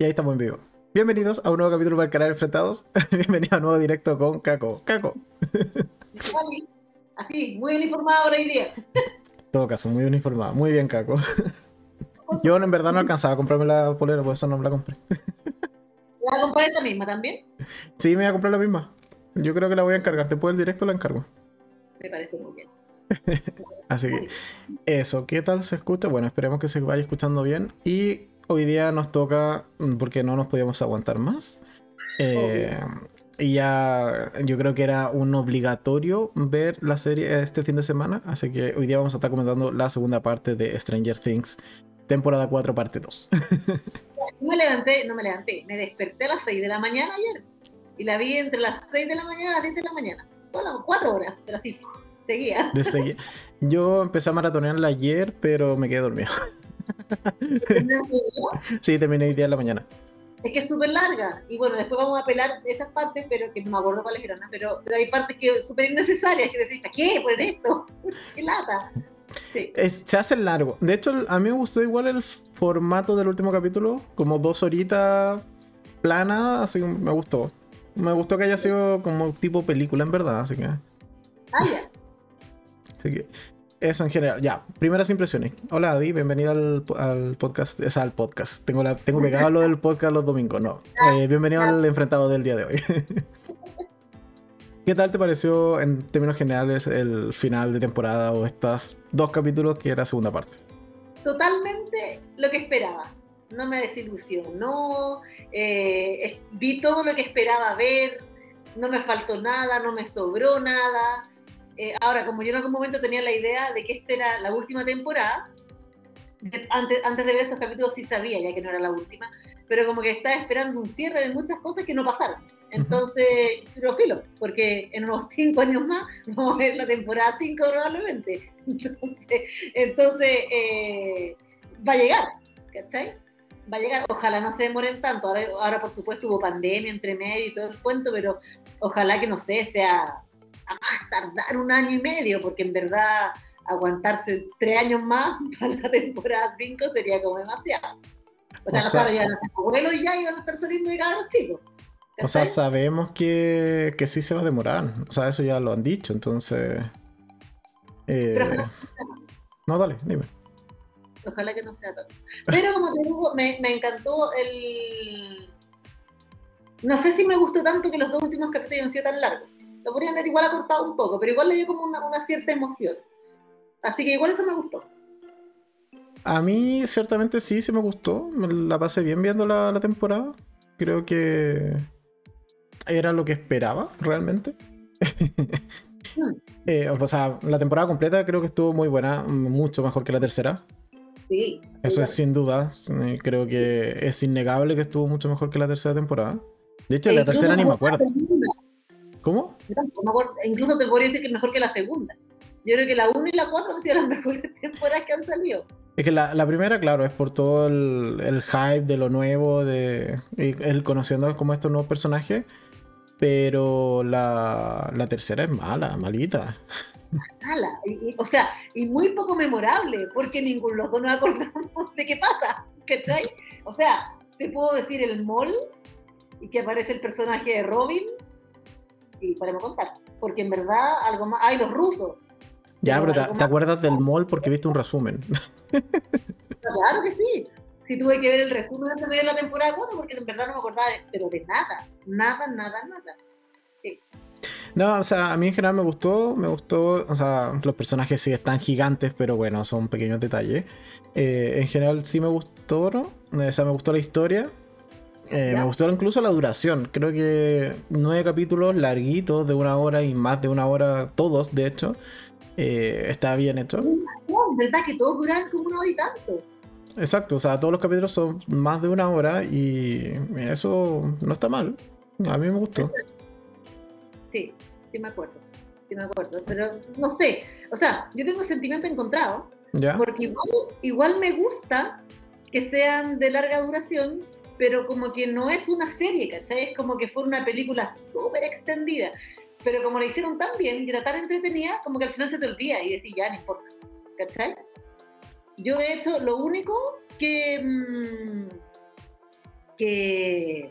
Y ahí estamos en vivo. Bienvenidos a un nuevo capítulo para el canal Enfrentados. Bienvenido a un nuevo directo con Caco. Caco. Así, muy uniformado ahora hoy día. En todo caso, muy uniformado. Muy bien, Caco. Yo en verdad no alcanzaba a comprarme la polera, por eso no me la compré. ¿La vas a comprar esta misma también? Sí, me voy a comprar la misma. Yo creo que la voy a encargar. Después del directo la encargo. Me parece muy bien. Así que eso, ¿qué tal se escucha? Bueno, esperemos que se vaya escuchando bien. Y hoy día nos toca, mm, porque no nos podíamos aguantar más. Eh, y ya yo creo que era un obligatorio ver la serie este fin de semana. Así que hoy día vamos a estar comentando la segunda parte de Stranger Things, temporada 4, parte 2. No me levanté, no me levanté, me desperté a las 6 de la mañana ayer. Y la vi entre las 6 de la mañana a las 10 de la mañana. Bueno, 4 horas, pero así, seguía. De seguir. Yo empecé a maratonearla ayer, pero me quedé dormido. sí, terminé hoy día en la mañana. Es que es súper larga. Y bueno, después vamos a apelar esas partes, pero que no me acuerdo cuáles eran. Pero, pero hay partes que son súper innecesarias, que decís, ¿qué? ¿Por esto? ¿Qué lata? Sí. Es- se hace largo. De hecho, a mí me gustó igual el formato del último capítulo, como dos horitas plana, así me gustó. Me gustó que haya sido como tipo película en verdad, así que, Ah, ya. así que eso en general. Ya, primeras impresiones. Hola Adi, bienvenida al, al podcast, es al podcast. Tengo, la, tengo pegado lo del podcast los domingos, no. Eh, bienvenido al enfrentado del día de hoy. ¿Qué tal te pareció en términos generales el final de temporada o estos dos capítulos que era segunda parte? Totalmente lo que esperaba. No me desilusionó. eh, vi todo lo que esperaba ver. No me faltó nada, no me sobró nada. Eh, ahora, como yo en algún momento tenía la idea de que esta era la última temporada, de- antes, antes de ver estos capítulos sí sabía ya que no era la última, pero como que estaba esperando un cierre de muchas cosas que no pasaron. Entonces, pero filo, porque en unos cinco años más vamos a ver la temporada 5 probablemente. Entonces, entonces eh, va a llegar, ¿cachai? Va a llegar, ojalá no se demoren tanto. Ahora, ahora, por supuesto, hubo pandemia entre medio y todo el cuento, pero ojalá que no sé, sea a más tardar un año y medio, porque en verdad aguantarse tres años más para la temporada 5 sería como demasiado. O sea, O los sea- cabros ya abuelos y ya iban a estar saliendo de cabros chicos. O sea, sabemos que, que sí se va a demorar. O sea, eso ya lo han dicho, entonces. eh, Pero No, dale, dime. ojalá que no sea tanto. Pero como te digo, me, me encantó el. No sé si me gustó tanto que los dos últimos capítulos hayan sido tan largos. Lo podrían haber igual acortado un poco, pero igual le dio como una, una cierta emoción. Así que igual eso me gustó. A mí, ciertamente sí, sí me gustó. Me la pasé bien viendo la, la temporada. Creo que era lo que esperaba, realmente. Mm. Eh, o sea, la temporada completa creo que estuvo muy buena, mucho mejor que la tercera. Sí. Eso es sin duda. eh, Creo que es innegable que estuvo mucho mejor que la tercera temporada. De hecho, la Incluso tercera ni me acuerdo. la. ¿Cómo? Incluso te podría decir que es mejor que la segunda. Yo creo que la 1 y la 4 han sido las mejores temporadas que han salido. Es que la, la primera, claro, es por todo el, el hype de lo nuevo, de el conociendo como estos nuevos personajes. Pero la, la tercera es mala, malita. Mala. Y- y- o sea, y muy poco memorable, porque ninguno los dos nos acordamos de qué pasa. ¿Cachai? O sea, te puedo decir el mall y que aparece el personaje de Robin y podemos contar. Porque en verdad, algo más. ¡Ay, los rusos! Ya, Pero pero te, acuerdas del mall porque viste un resumen. Claro que sí. Sí tuve que ver el resumen antes de la temporada 4 porque en verdad no me acordaba de, pero de nada. Nada, nada, nada. No, o sea, a mí en general me gustó, me gustó, o sea, los personajes sí están gigantes, pero bueno, son pequeños detalles. Eh, en general sí me gustó, ¿no? O sea, me gustó la historia. Eh, me gustó incluso la duración. Creo que nueve capítulos larguitos de una hora y más de una hora, todos de hecho. Eh, está bien hecho. No, verdad que todos duran como una hora y tanto. Exacto, o sea, todos los capítulos son más de una hora y eso no está mal. A mí me gustó. Sí, sí me acuerdo. Sí me acuerdo. Pero no sé. O sea, yo tengo sentimiento encontrado. ¿Ya? Porque igual, igual me gusta que sean de larga duración, pero como que no es una serie, ¿cachai? Es como que fue una película súper extendida. Pero como la hicieron tan bien y era tan entretenida, como que al final se te olvida y decís, ya, no importa, ¿cachai? Yo, de hecho, lo único que, mm, que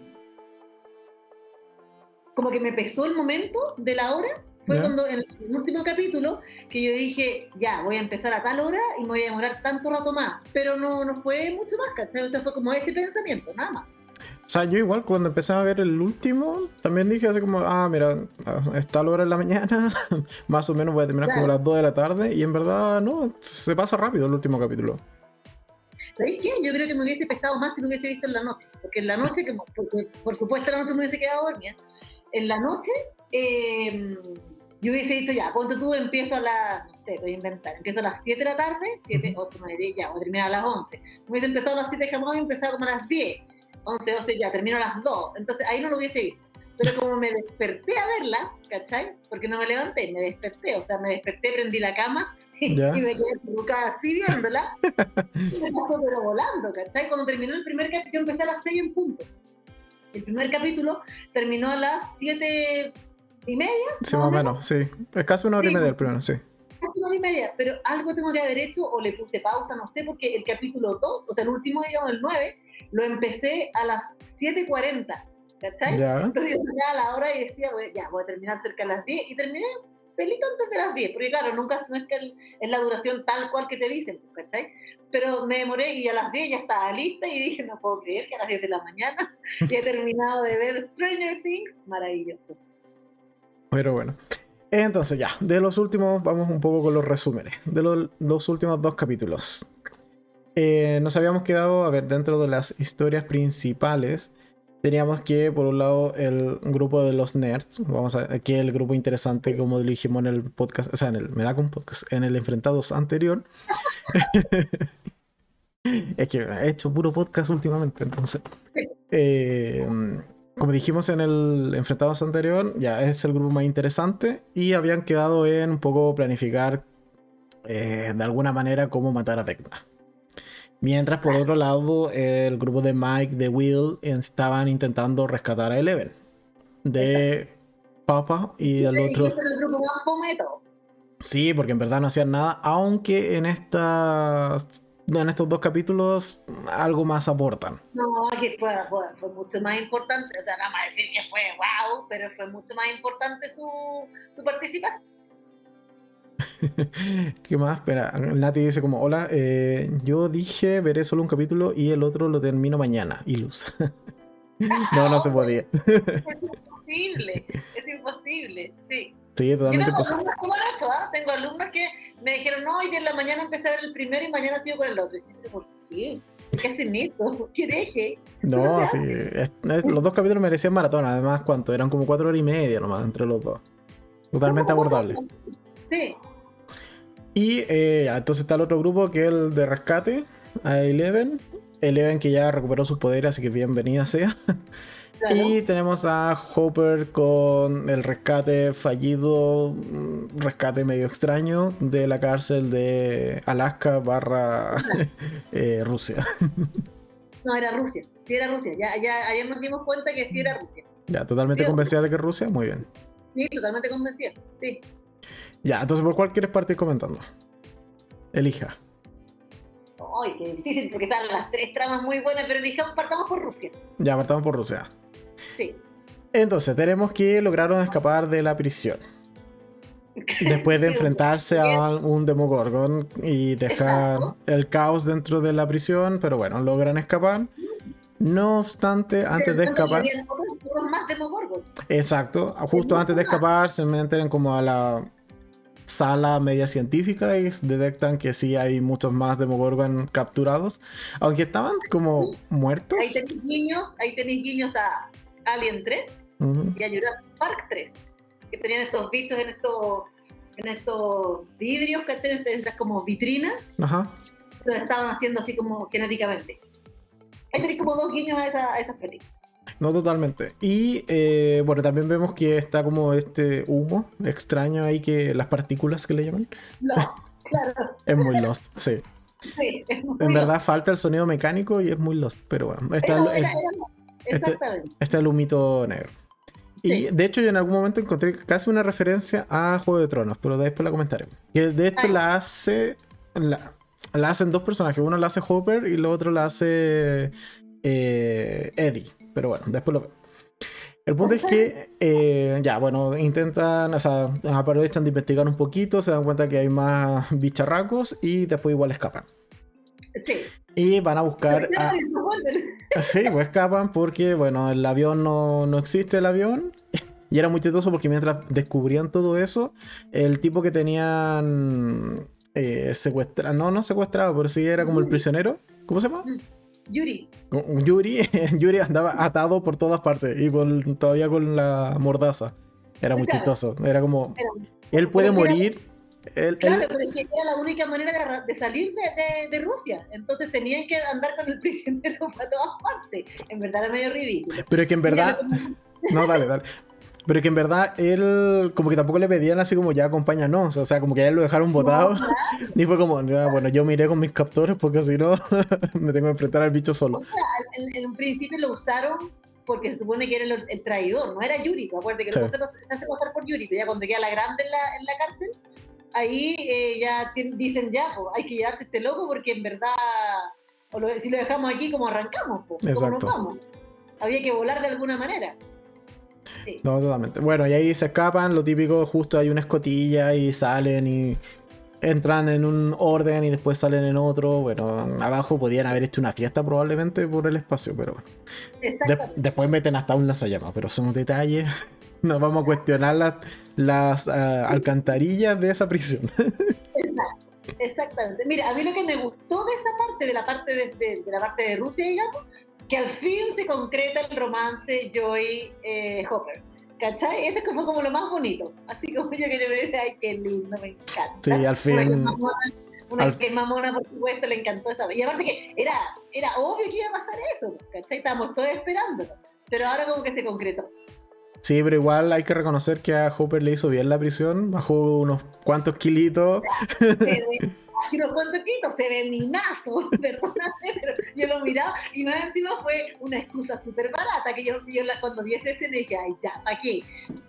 como que me pesó el momento de la hora. Fue Ya. cuando en el último capítulo que yo dije, ya, voy a empezar a tal hora y me voy a demorar tanto rato más. Pero no, no fue mucho más, ¿cachai? O sea, fue como ese pensamiento, nada más. O sea, yo igual cuando empecé a ver el último, también dije así como, ah, mira, está la hora en la mañana, más o menos voy a terminar como a Claro. las 2 de la tarde, y en verdad, no, se pasa rápido el último capítulo. ¿Sabéis qué? Yo creo que me hubiese pesado más si lo hubiese visto en la noche. Porque en la noche, como- porque por supuesto la noche me hubiese quedado dormida. En la noche, eh, yo hubiese dicho, ya, ponte tú, empiezo a las, no sé, voy a inventar, empiezo a las 7 de la tarde, 7, 8, 9, 10, ya, a terminar a las 11. Me hubiese empezado a las 7 jamás y empezado como a las 10, 11, 12, ya, termino a las 2. Entonces ahí no lo hubiese visto. Pero como me desperté a verla, ¿cachai? Porque no me levanté, me desperté, o sea, me desperté, prendí la cama Ya. y me quedé trucada así viéndola. Y me pasó pero volando, ¿cachai? Cuando terminó el primer capítulo, yo empecé a las 6 en punto. El primer capítulo terminó a las 7 y media, Sí, más o menos, sí. Es casi una hora y Sí. media el primero, sí. casi una hora y media, pero algo tengo que haber hecho o le puse pausa, no sé, porque el capítulo 2, o sea, el último, digamos, el 9, lo empecé a las 7.40, ¿cachai? Ya. Entonces yo sacaba la hora y decía, "Voy- ya, voy a terminar cerca de las 10, y terminé pelito antes de las 10, porque claro, nunca, no es que el- es la duración tal cual que te dicen, ¿cachai? Pero me demoré y a las 10 ya estaba lista y dije, no puedo creer que a las 10 de la mañana ya he terminado de ver Stranger Things, maravilloso. Pero bueno. Entonces ya, de los últimos, vamos un poco con los resúmenes. De los, los últimos dos capítulos. Eh, nos habíamos quedado, a ver, dentro de las historias principales, teníamos que, por un lado, el grupo de los nerds. Vamos a aquí el grupo interesante, como dijimos en el podcast, o sea, en el Medacon Podcast, en el Enfrentados anterior. es que he hecho puro podcast últimamente, entonces. Eh, como dijimos en el Enfrentados anterior, ya es el grupo más interesante y habían quedado en un poco planificar eh, de alguna manera cómo matar a Vecna. Mientras por otro lado el grupo de Mike, de Will, estaban intentando rescatar a Eleven de Papa y Y otro... el grupo más fome. Sí, porque en verdad no hacían nada, aunque en estas en estos dos capítulos algo más aportan. No, que fue, fue, fue mucho más importante, o sea, nada más decir que fue wow, pero fue mucho más importante su, su participación. ¿Qué más? Espera, Nati dice como, hola, eh, yo dije veré solo un capítulo y el otro lo termino mañana. Y luz. no, no se podía. Es imposible, es imposible, sí. Sí, totalmente tengo posible. alumnos como Nacho, ¿ah? Tengo alumnos que me dijeron, no, hoy en la mañana empecé a ver el primero y mañana sigo con el otro. Y yo, ¿por qué? ¿Qué hacen esto? ¿Qué deje? No, sí. es- es- los dos capítulos merecían maratón. Además, ¿cuánto? Eran como cuatro horas y media nomás entre los dos. Totalmente abordable. Sí, Y eh, entonces está el otro grupo que es el de rescate, a Eleven. Eleven que ya recuperó sus poderes, así que bienvenida sea. claro. Y tenemos a Hopper con el rescate fallido, mm, rescate medio extraño de la cárcel de Alaska barra eh, Rusia. No, era Rusia, sí era Rusia. Ya, ya ayer nos dimos cuenta que sí era Rusia. Ya, totalmente convencida de que es Rusia, muy bien. Sí, totalmente convencida. Sí. Ya, entonces ¿por cuál quieres partir comentando? Elija. Ay, qué difícil, porque están las tres tramas muy buenas, pero dijamos, partamos por Rusia. Ya, partamos por Rusia. Sí. Entonces, tenemos que lograron escapar de la prisión. Después de Sí, enfrentarse a un Demogorgon y dejar el caos dentro de la prisión, pero bueno, logran escapar. No obstante, antes de escapar, exacto, justo antes de escapar, se meten como a la sala media científica y detectan que sí hay muchos más Demogorgon capturados, aunque estaban como muertos. Ahí tenéis guiños, ahí tenéis guiños a Alien 3 Ujú. y a Jurassic Park 3, que tenían estos bichos en estos, en estos vidrios, que en estas como vitrinas, Ajá. lo estaban haciendo así como genéticamente. Ahí tenéis como dos guiños a, esa- a esas películas. No totalmente. Y eh, bueno, también vemos que está como este humo extraño ahí que las partículas que le llaman. Lost, claro, Es muy lost, sí. sí. es muy En Lost. verdad falta el sonido mecánico y es muy lost, pero bueno, está Era- el, era- este- Exactamente. está el humito negro. Y de hecho yo en algún momento encontré casi una referencia a Juego de Tronos, pero después la comentaré. Que de hecho Ay. la hace... La, la hacen dos personajes, uno la hace Hopper y el otro la hace eh, Eddie. Pero bueno, después lo veo. El punto es que, eh, ya, bueno, intentan, o sea, aprovechan de investigar un poquito, se dan cuenta que hay más bicharracos y después igual escapan. Sí. Y van a buscar a... Sí, pues escapan porque, bueno, el avión no, no existe, el avión. Y era muy chistoso porque mientras descubrían todo eso, el tipo que tenían eh, secuestrado, no, no secuestrado, pero sí era como el prisionero. ¿Cómo se llama? Yuri. Yuri, Yuri andaba atado por todas partes y con, todavía con la mordaza. Era muy chistoso. Era como. Él puede morir. Él, claro, pero es que era la única manera de, salir de, de, Rusia. Entonces tenían que andar con el prisionero para todas partes. En verdad era medio ridículo. Pero es que en verdad. No, dale, dale. Pero que en verdad él, como que tampoco le pedían así como ya acompáñanos. O sea, como que a él lo dejaron botado. y fue como, bueno, yo miré con mis captores porque si no, me tengo que enfrentar al bicho solo. O sea, en, un principio lo usaron porque se supone que era el, traidor, no era Yuri. Acuérdate que no se, hace pasar por Yuri, pero ya cuando queda la grande en la, en la cárcel, ahí eh, ya dicen ya, pues, hay que llevarse este loco porque en verdad, o si lo dejamos aquí, como arrancamos? Pues, ¿Cómo nos vamos? Había que volar de alguna manera. No, totalmente. Bueno, y ahí se escapan, lo típico, justo hay una escotilla y salen y entran en un orden y después salen en otro. Bueno, abajo podían haber hecho una fiesta probablemente por el espacio, pero después meten hasta un lanzallamas, pero son detalles. Nos vamos a cuestionar las, las ah, alcantarillas de esa prisión. Exactamente. Mira, a mí lo que me gustó de esa parte, de la parte de la parte de Rusia, digamos, que al fin se concreta el romance Joy-Hopper. Eh, ¿Cachai? Eso fue como lo más bonito. Así como yo que le me ay, qué lindo, me encanta. Sí, al fin. Una que mamona, por supuesto, le encantó esa. Y aparte que era, era obvio que iba a pasar eso, ¿cachai? Estábamos todos esperándolo. Pero ahora como que se concretó. Sí, pero igual hay que reconocer que a Hopper le hizo bien la prisión, bajó unos cuantos kilitos. Sí, aquí unos cuantos se ve minazo, perdóname, pero yo lo miraba y más encima fue una excusa súper barata que yo, yo la, cuando vi ese escena dije, ay, ya, aquí.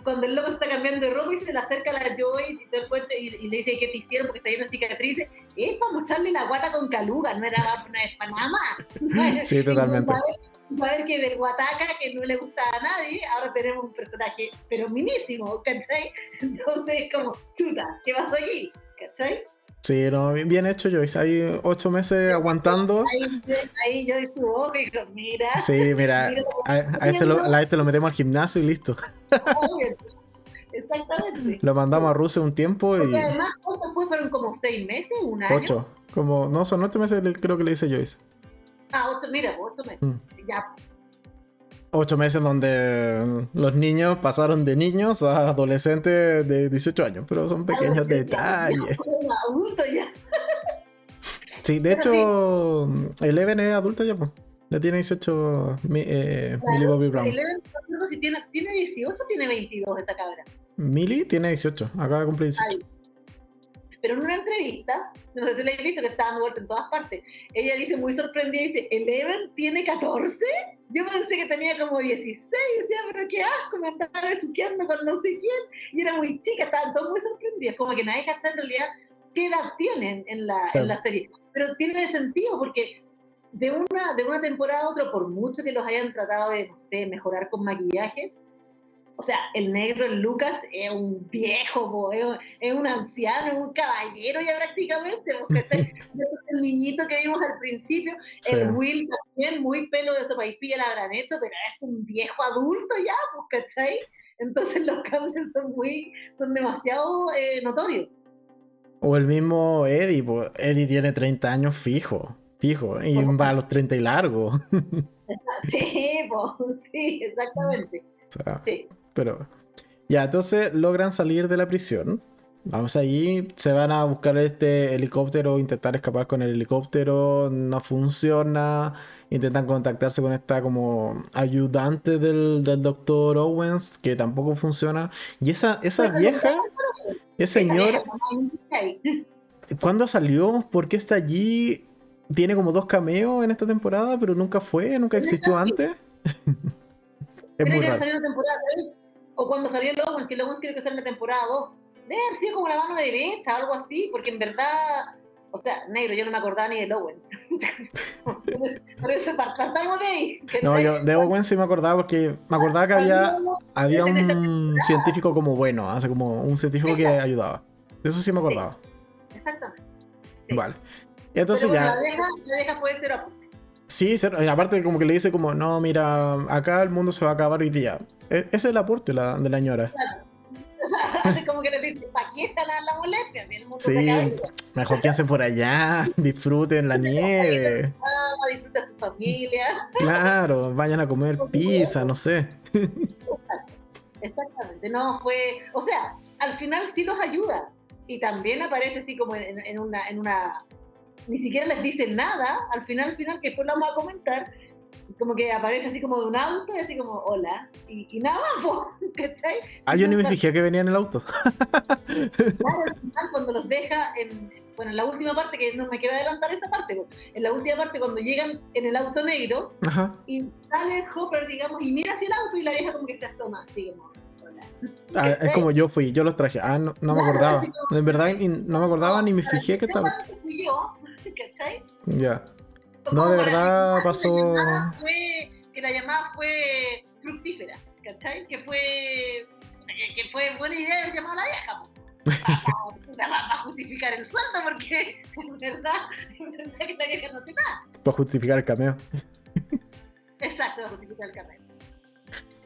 Cuando el loco se está cambiando de ropa y se le acerca a la Joy y, todo el y, le dice, ¿qué te hicieron? Porque está lleno de cicatrices. Es para mostrarle la guata con caluga, no era, para nada más. Sí, totalmente. Saber que del Guataca, que no le gusta a nadie, ahora tenemos un personaje, pero minísimo, ¿cachai? Entonces, como, chuta, ¿qué pasó aquí? ¿cachai? Sí, no, bien hecho Joyce. Ahí ocho meses aguantando. Ahí, Joyce tuvo y mira. Sí, mira, a, este lo, a, este lo, metemos al gimnasio y listo. Exactamente. Lo mandamos a Rusia un tiempo y. Porque además, ¿cuánto fue? ¿Fueron como seis meses? ¿Un año? Ocho. Como, no, son ocho meses, creo que le dice Joyce. Ah, ocho, mira, ocho meses. Mm. Ya, ocho meses donde los niños pasaron de niños a adolescentes de 18 años, pero son pequeños detalles. Ya, Sí, de hecho, Eleven es adulta ya, pues. Ya tiene 18 eh, Millie Bobby Brown. Eleven, si tiene, tiene 18 o tiene 22 esa cabra. Millie tiene 18, acaba de cumplir 18 pero en una entrevista, no sé si la he visto, que está dando vuelta en todas partes, ella dice muy sorprendida, dice, ¿Eleven tiene 14? Yo pensé que tenía como 16, decía, pero qué asco, me andaba besuqueando con no sé quién, y era muy chica, estaban todos muy sorprendidos, como que nadie sabe en realidad qué edad tienen en la, en la serie, pero tiene sentido, porque de una, de una temporada a otra, por mucho que los hayan tratado de, no sé, mejorar con maquillaje, o sea, el negro, el Lucas, es un viejo, es, un anciano, es un caballero ya prácticamente, porque es el niñito que vimos al principio, el Will también, muy pelo de sopaipilla la habrán hecho, pero es un viejo adulto ya, pues, ¿cachai? Entonces los cambios son muy, son demasiado eh, notorios. O el mismo Eddie, pues Eddie tiene 30 años fijo, fijo, y va a los 30 y largo. sí, pues, sí, exactamente. sí. Pero ya, entonces logran salir de la prisión. Vamos allí, se van a buscar este helicóptero, intentar escapar con el helicóptero, no funciona, intentan contactarse con esta como ayudante del, del doctor Owens, que tampoco funciona. Y esa, esa vieja, esa señora, ¿cuándo salió? ¿Por qué está allí? Tiene como dos cameos en esta temporada, pero nunca fue, nunca existió antes. es muy raro. O cuando salió Logan, que Logan creo que sale en la temporada 2, debe haber sido como la mano derecha o algo así, porque en verdad O sea, negro, yo no me acordaba ni de Owen. Por eso de ahí. No, yo de Owen sí me acordaba porque me acordaba que había, había un científico como bueno, hace como un científico que ayudaba. Eso sí me acordaba. Exactamente. Vale. Y entonces ya. La vieja, la vieja puede ser Sí, aparte como que le dice como, no, mira, acá el mundo se va a acabar hoy día. E, ese es el aporte la, de la señora. Claro. como que le dice, aquí está la, la molestia, el mundo sí, mejor quédense por allá, disfruten la nieve. disfruten su familia. Claro, vayan a comer pizza, no sé. Exactamente, no fue, o sea, al final sí los ayuda y también aparece así como en, en una, en una ni siquiera les dice nada, al final, al final, que después lo vamos a comentar, como que aparece así como de un auto y así como, hola, y, nada más, ¿cachai? Ah, yo ni me fijé que venía en el auto. claro, al final cuando los deja, en, bueno, en la última parte, que no me quiero adelantar esa parte, en la última parte cuando llegan en el auto negro y sale Hopper, digamos, y mira hacia el auto y la vieja como que se asoma, así como, Ah, es como yo fui, yo los traje. Ah, no, no me acordaba. En verdad no me acordaba ni me fijé que estaba. Ya. No, de verdad pasó. Fue, que la llamada fue fructífera, ¿cachai? Que fue, que, fue buena idea llamar a la vieja. Para, justificar el sueldo, porque en verdad, en verdad que la vieja no tiene nada. Para justificar el cameo. Exacto, para justificar el cameo.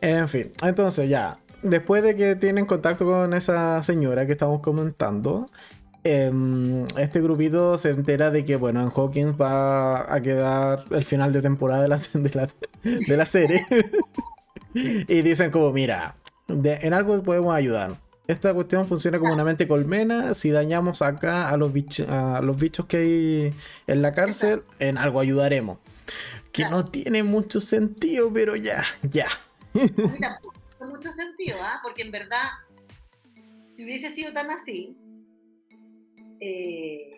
En fin, entonces ya, después de que tienen contacto con esa señora que estamos comentando, em, este grupito se entera de que, bueno, en Hawkins va a quedar el final de temporada de la, de la, serie. y dicen como, mira, en algo podemos ayudar. Esta cuestión funciona como una mente colmena. Si dañamos acá a los, a los bichos que hay en la cárcel, en algo ayudaremos. Que no tiene mucho sentido, pero ya, ya mucho sentido, ¿ah? porque en verdad, si hubiese sido tan así, eh,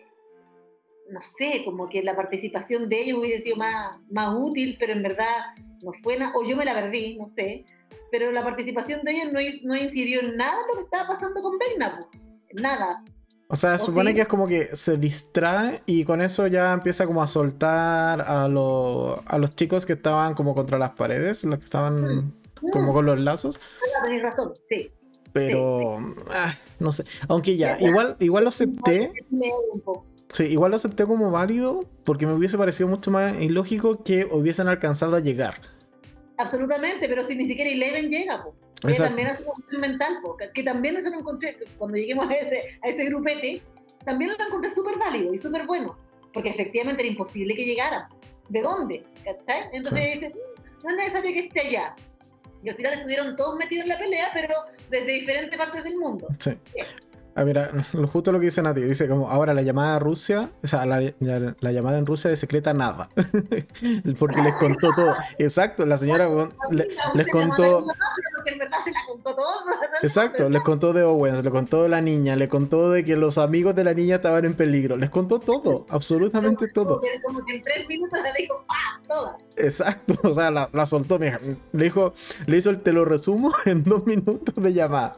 no sé, como que la participación de ellos hubiese sido más, más útil, pero en verdad no fue nada, o yo me la perdí, no sé, pero la participación de ellos no, no incidió en nada lo que estaba pasando con Vegna, nada. O sea, supone que es como que se distrae y con eso ya empieza como a soltar a, a los chicos que estaban como contra las paredes, los que estaban... Mm como con los lazos. Tenés razón, sí. Pero, ah, no sé. Aunque ya, igual, igual lo acepté. Sí, igual lo acepté como válido porque me hubiese parecido mucho más ilógico que hubiesen alcanzado a llegar. Absolutamente, pero si ni siquiera Eleven llega, Que también es un mental, que también eso lo encontré, cuando lleguemos a ese, a ese grupete, también lo encontré súper válido y súper bueno, porque efectivamente era imposible que llegara. ¿De dónde? ¿Cachai? Entonces mm, no es necesario que esté allá. Y al final estuvieron todos metidos en la pelea, pero desde diferentes partes del mundo. Sí. Ah, mira, justo lo que dice Nati, dice como ahora la llamada a Rusia, o sea, la, llamada en Rusia de secreta nada, porque les contó todo. Exacto, la señora les contó... Exacto, les contó de Owens, le contó de la niña, le contó de que los amigos de la niña estaban en peligro, les contó todo, absolutamente todo. Como que en tres minutos le dijo, ¡pah! Exacto, o sea, la, la soltó, le dijo, le hizo el te lo resumo en dos minutos de llamada.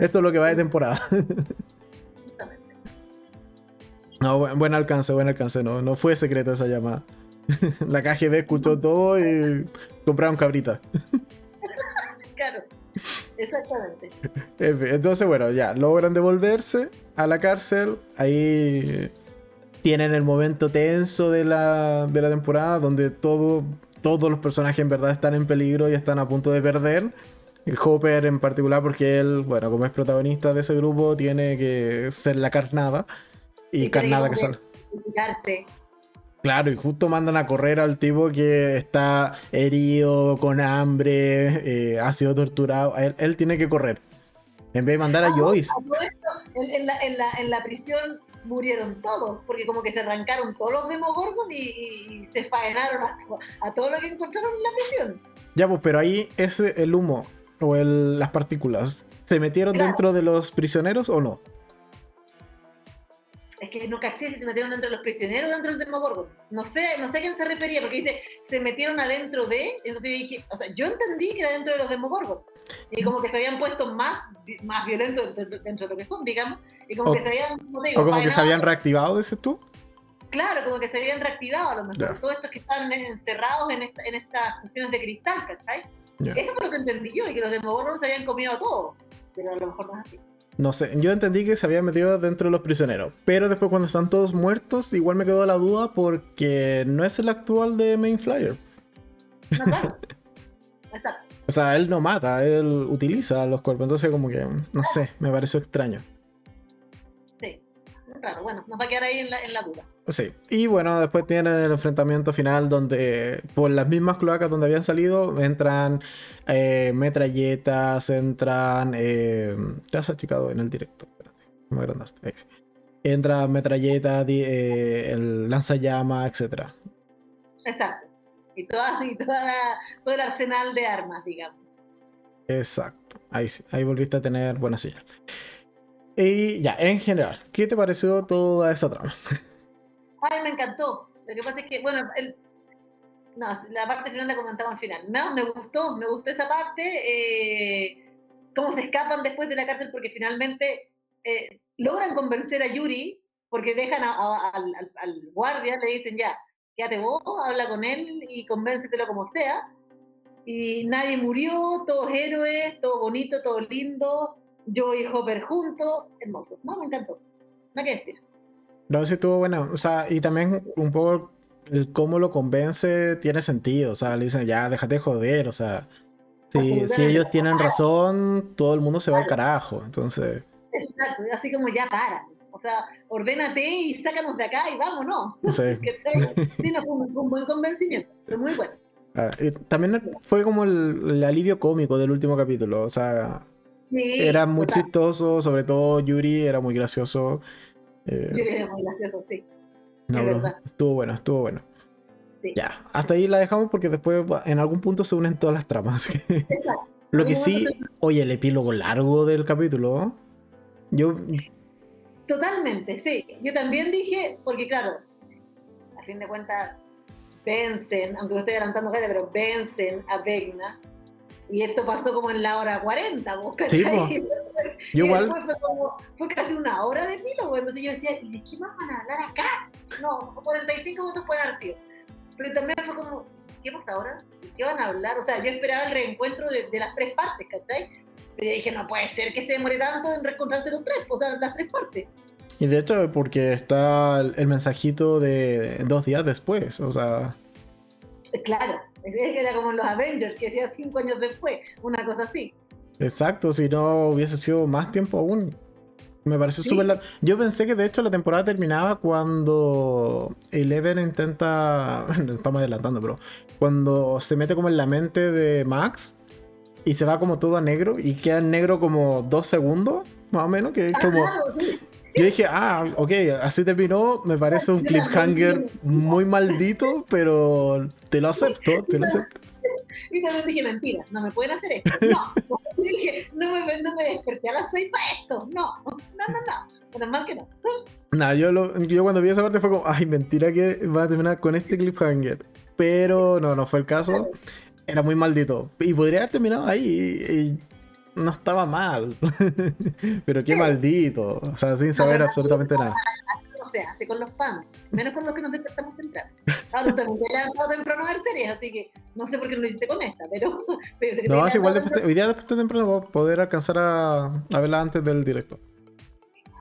Esto es lo que va de temporada. No, buen, alcance, buen alcance. No, no fue secreta esa llamada. La KGB escuchó todo y compraron cabrita. Claro, exactamente. Entonces, bueno, ya, logran devolverse a la cárcel. Ahí tienen el momento tenso de la, de la temporada donde todo, todos los personajes en verdad están en peligro y están a punto de perder. Hopper en particular, porque él, bueno, como es protagonista de ese grupo, tiene que ser la carnada. Y, carnada que sale. Claro, y justo mandan a correr al tipo que está herido, con hambre, eh, ha sido torturado. Él, tiene que correr. En vez de mandar a ah, Joyce. En la, en, la, en la prisión murieron todos, porque como que se arrancaron todos los Demogorgon y, y, se faenaron a, a, todo lo que encontraron en la prisión. Ya, pues, pero ahí es el humo o el, las partículas, ¿se metieron dentro de los prisioneros o no? Es que no caché si se metieron dentro de los prisioneros o dentro del Demogorgon. No sé, no sé a quién se refería, porque dice, se metieron adentro de. Entonces yo dije, o sea, yo entendí que era dentro de los Demogorgon. Y como que se habían puesto más, más violentos dentro de lo que son, digamos. Y como O- que se habían, digo, O como que se habían reactivado, dices tú. Claro, como que se habían reactivado a lo mejor. Todos estos que están encerrados en, esta- en estas cuestiones de cristal, ¿cachai? Ya. Eso fue lo que entendí yo, y que los Demogorgons se habían comido a todos. Pero a lo mejor no es así. No sé, yo entendí que se había metido dentro de los prisioneros. Pero después cuando están todos muertos, igual me quedó la duda porque no es el actual de Main Flyer. No, claro. Exacto. O sea, él no mata, él utiliza los cuerpos. Entonces como que, no sé, me pareció extraño. Claro, bueno, nos va a quedar ahí en la, en la duda. Sí. Y bueno, después tienen el enfrentamiento final donde por las mismas cloacas donde habían salido entran eh, metralletas, entran... Eh, te has achicado en el directo. Espérate. Me agrandaste. Ahí sí. Entra metralleta, di- eh, el lanzallamas, etcétera. Exacto. Y, toda, y toda la- todo el arsenal de armas, digamos. Exacto. Ahí sí. Ahí volviste a tener buena señal. Y ya, en general, ¿qué te pareció toda esa trama? Ay, me encantó. Lo que pasa es que, bueno, el, no, la parte final la comentamos al final. No, me gustó, me gustó esa parte. eh, cómo se escapan después de la cárcel porque finalmente eh, logran convencer a Yuri porque dejan a- a- al- al guardia, le dicen ya, quédate vos, habla con él y convéncetelo como sea. Y nadie murió, todos héroes, todo bonito, todo lindo. Yo y Hopper juntos, hermoso. No, me encantó. No hay que decir. No, sí estuvo bueno. O sea, y también un poco el cómo lo convence tiene sentido. O sea, le dicen, ya, déjate de joder. O sea, si, si ellos tienen razón, todo el mundo se va al carajo. Entonces, Exacto, así como ya para. O sea, ordénate y sácanos de acá y vámonos. ¿Cachai? Sí, no, fue un, un buen convencimiento, fue muy bueno. Ah, y también fue como el, el alivio cómico del último capítulo. O sea, Sí, era muy total. chistoso. Sobre todo Yuri era muy gracioso. Eh, Yo era muy gracioso, sí. no, es bro, verdad. estuvo bueno, estuvo bueno. Sí. Ya, hasta ahí la dejamos porque después en algún punto se unen todas las tramas. Lo que sí, oye, el epílogo largo del capítulo. Yo, Totalmente, sí. Yo también dije, porque claro, a fin de cuentas, vencen, aunque me estoy adelantando, pero vencen a Vegna. Y esto pasó como en la hora 40, ¿vos Sí. Y igual, Fue, como- fue casi una hora de epílogo. Entonces yo decía, ¿y de qué más van a hablar acá? No, 45 minutos pueden haber sido. Pero también fue como, ¿qué pasa ahora? ¿De qué van a hablar? O sea, yo esperaba el reencuentro de, de las tres partes, ¿cachai? Pero yo dije, no puede ser que se demore tanto en reencontrarse los tres, o sea, las tres partes. y de hecho, porque está el mensajito de dos días después. O sea, Claro, es que era como los Avengers, que decía cinco años después, una cosa así. exacto, si no hubiese sido más tiempo aún. Me pareció Sí. súper largo. Yo pensé que de hecho la temporada terminaba cuando Eleven intenta. Estamos adelantando, pero. Cuando se mete como en la mente de Max y se va como todo a negro y queda en negro como dos segundos, más o menos, que es Ah, como. claro, sí. Yo dije, ah, ok, así terminó, me parece un cliffhanger muy maldito, pero te lo acepto, te lo acepto. Y también dije, mentira, no me pueden hacer esto. No, dije, no me, no me desperté a las seis para esto. No, no, no, no. Menos mal que no. Nah, yo, lo- yo cuando vi esa parte fue como, ay, mentira que va a terminar con este cliffhanger. Pero no, no fue el caso. Era muy maldito. Y podría haber terminado ahí y, y no estaba mal. pero qué maldito. O sea, sin saber absolutamente nada. No se hace con los fans, menos con los que nos despertamos temprano. Ahora, también te levantado temprano a ver series, así que no sé por qué no lo hiciste con esta, pero. pero No, igual desperté- hoy día desperté temprano para poder alcanzar a, a verla antes del directo.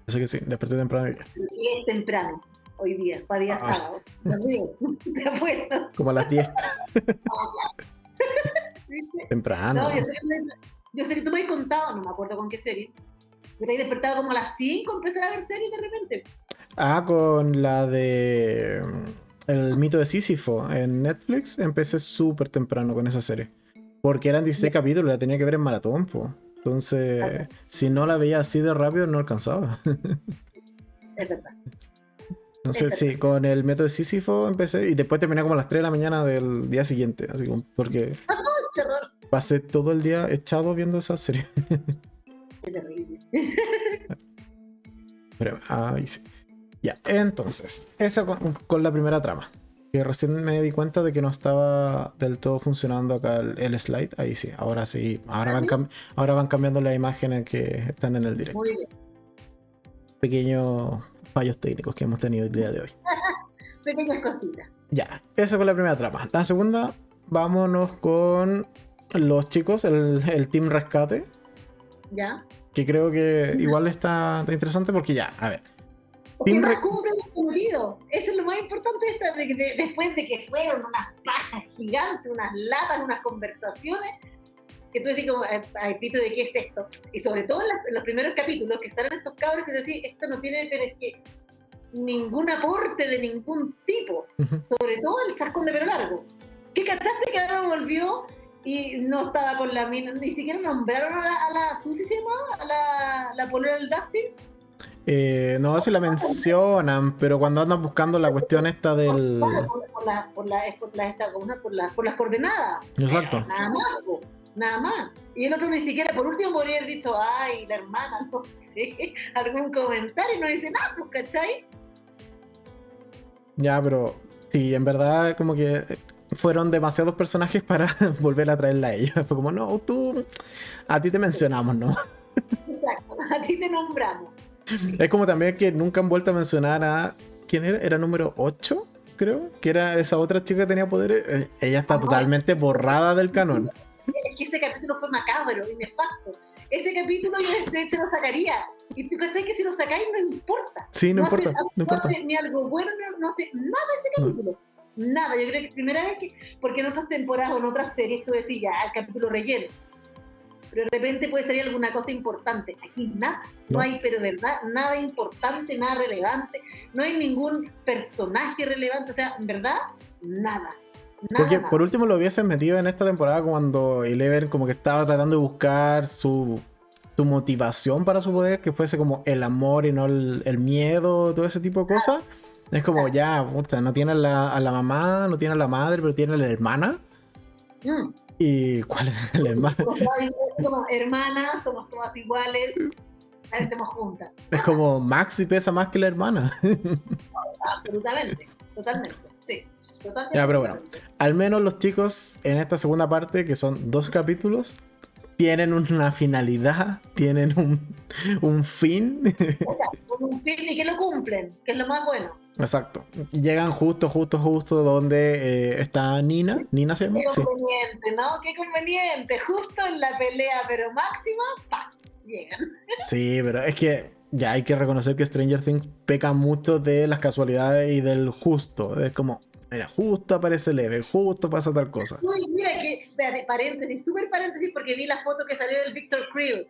Así que sí, desperté temprano hoy día. temprano. Y es temprano, hoy día, para día Ah. sábado. Te digo, te apuesto. Como a las 10. ¿viste? Temprano. No, yo sé, que, yo sé que tú me has contado, no me acuerdo con qué serie. Pero te despertado como a las 5 empezar a ver series de repente. Ah, con la de. mm, El mito de Sísifo en Netflix. Empecé súper temprano con esa serie. Porque eran 16 capítulos, la tenía que ver en maratón, po. Entonces, si no la veía así de rápido, no alcanzaba. Es verdad. Entonces, sí, con el método de Sísifo empecé y después terminé como a las 3 de la mañana del día siguiente. Así como, porque ¡Ay, terror! Pasé todo el día echado viendo esa serie. Qué terrible. Pero, ahí sí. Ya, entonces, esa con, con la primera trama. Que recién me di cuenta de que no estaba del todo funcionando acá el, el slide. Ahí sí, ahora sí. Ahora van, cam- ahora van cambiando las imágenes que están en el directo. Muy bien. Pequeños fallos técnicos que hemos tenido el día de hoy. Pequeñas cositas. Ya, esa fue la primera trama. La segunda, vámonos con los chicos, el, el Team Rescate. ¿Ya? Que creo que igual está, está interesante porque ya, a ver. Porque Team más su cometido. Eso es lo más importante esta, de, de- después de que fueron unas pajas gigantes, unas latas, unas conversaciones, que tú decís como, "Ay, ay, pito, ¿de qué es esto? Y sobre todo en, las- en los primeros capítulos, que están estos cabros que decís, esto no tiene, pero es que ningún aporte de ningún tipo. Sobre todo el chascón de pelo largo. ¿Qué cachaste que ahora volvió y no estaba con la mina? Ni siquiera nombraron a la, a la Susi, ¿se llamaba? A la, la polera del Dustin. Eh, no sé si la mencionan, pero cuando andan buscando la cuestión esta del. Por, por la, por, la, es por, la, esta, ¿cómo se llama? por, la- por las coordenadas. Exacto. Nada más, po, nada más. Y el otro ni siquiera, por último, podría haber dicho, ay, la hermana, no sé, algún comentario y no dice nada, pues, ¿cachai? Ya, pero sí, en verdad, como que fueron demasiados personajes para volver a traerla a ella. Fue como, no, tú. A ti te mencionamos, ¿no? Exacto, a ti te nombramos. Es como también que nunca han vuelto a mencionar a. ¿Quién era? ¿Era número 8? Creo. Que era esa otra chica que tenía poderes. Eh, Ella está totalmente borrada del canon. Es que ese capítulo fue macabro y nefasto. Ese capítulo yo de hecho lo sacaría. Y tú cachai que si lo sacáis no importa. Sí, no importa, hace, no importa. hace ni algo bueno, no, no hace nada ese No. Nada, yo creo que primera vez que, porque en otras temporadas o en otras series tú decís ya, el capítulo relleno. Pero de repente puede salir alguna cosa importante. Aquí nada, no, No. hay, pero verdad, nada importante, nada relevante. No hay ningún personaje relevante, o sea, en verdad, nada. Nada, Porque nada. por último lo hubiesen metido en esta temporada cuando Eleven como que estaba tratando de buscar su, su motivación para su poder, que fuese como el amor y no el, el miedo, todo ese tipo de cosas. Es como ya, no tiene a la, a la mamá, no tiene a la madre, pero tiene a la hermana. Mm. ¿Y cuál es la hermana? Somos hermanas, somos todas iguales, estemos juntas. Es como Maxi pesa más que la hermana. Absolutamente, totalmente, sí. Totalmente. Ya, pero bueno. Al menos los chicos en esta segunda parte, que son dos capítulos, tienen una finalidad, tienen un, un fin. O sea, un fin y que lo cumplen, que es lo más bueno. Exacto. Llegan justo, justo, justo donde eh, está Nina. ¿Nina se llama? Qué Sí. conveniente, ¿no? Qué conveniente. Justo en la pelea, pero máxima, ¡pa! Llegan. Sí, pero es que ya hay que reconocer que Stranger Things peca mucho de las casualidades y del justo. Es como, mira, justo aparece leve, justo pasa tal cosa. Uy, mira que, espérate, paréntesis, súper paréntesis, porque vi la foto que salió del Victor Creel.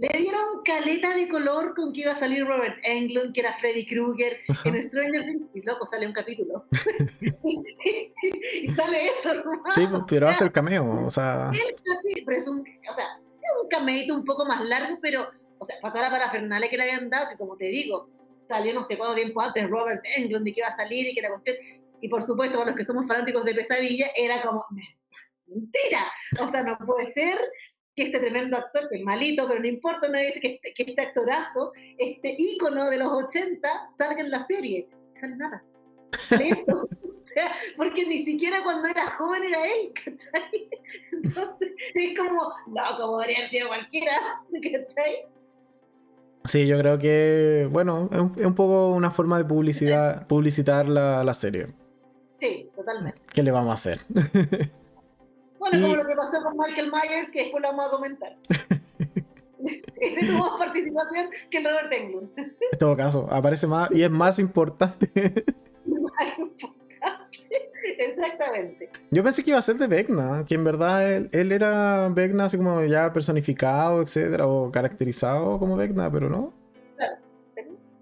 Le dieron caleta de color con que iba a salir Robert Englund, que era Freddy Krueger, en Stranger Things. Y loco, sale un capítulo. y sale eso, nomás. Sí, pero hace el cameo, o sea, El capi- pero es un, o sea, es un cameíto un poco más largo, pero, o sea, para toda la parafernalia que le habían dado, que como te digo, salió no sé cuánto tiempo antes Robert Englund y que iba a salir y que la cuestión, y por supuesto, para los que somos fanáticos de Pesadilla, era como, mentira, o sea, no puede ser que este tremendo actor, que es malito, pero no importa, no dice que este, que este actorazo, este ícono de los 80, salga en la serie. No sale nada. Sale esto. O sea, porque ni siquiera cuando era joven era él, ¿cachai? Entonces, es como, no, como podría haber sido cualquiera, ¿cachai? sí, yo creo que, bueno, es un, es un poco una forma de publicidad, publicitar la, la serie. Sí, totalmente. ¿Qué le vamos a hacer? Bueno, Y- como lo que pasó con Michael Myers, que después lo vamos a comentar. Ese tuvo más participación que el Robert Englund. En todo caso, aparece más y es más importante. Exactamente. Yo pensé que iba a ser de Vecna, que en verdad él, él era Vecna así como ya personificado, etcétera, o caracterizado como Vecna, pero no. Claro.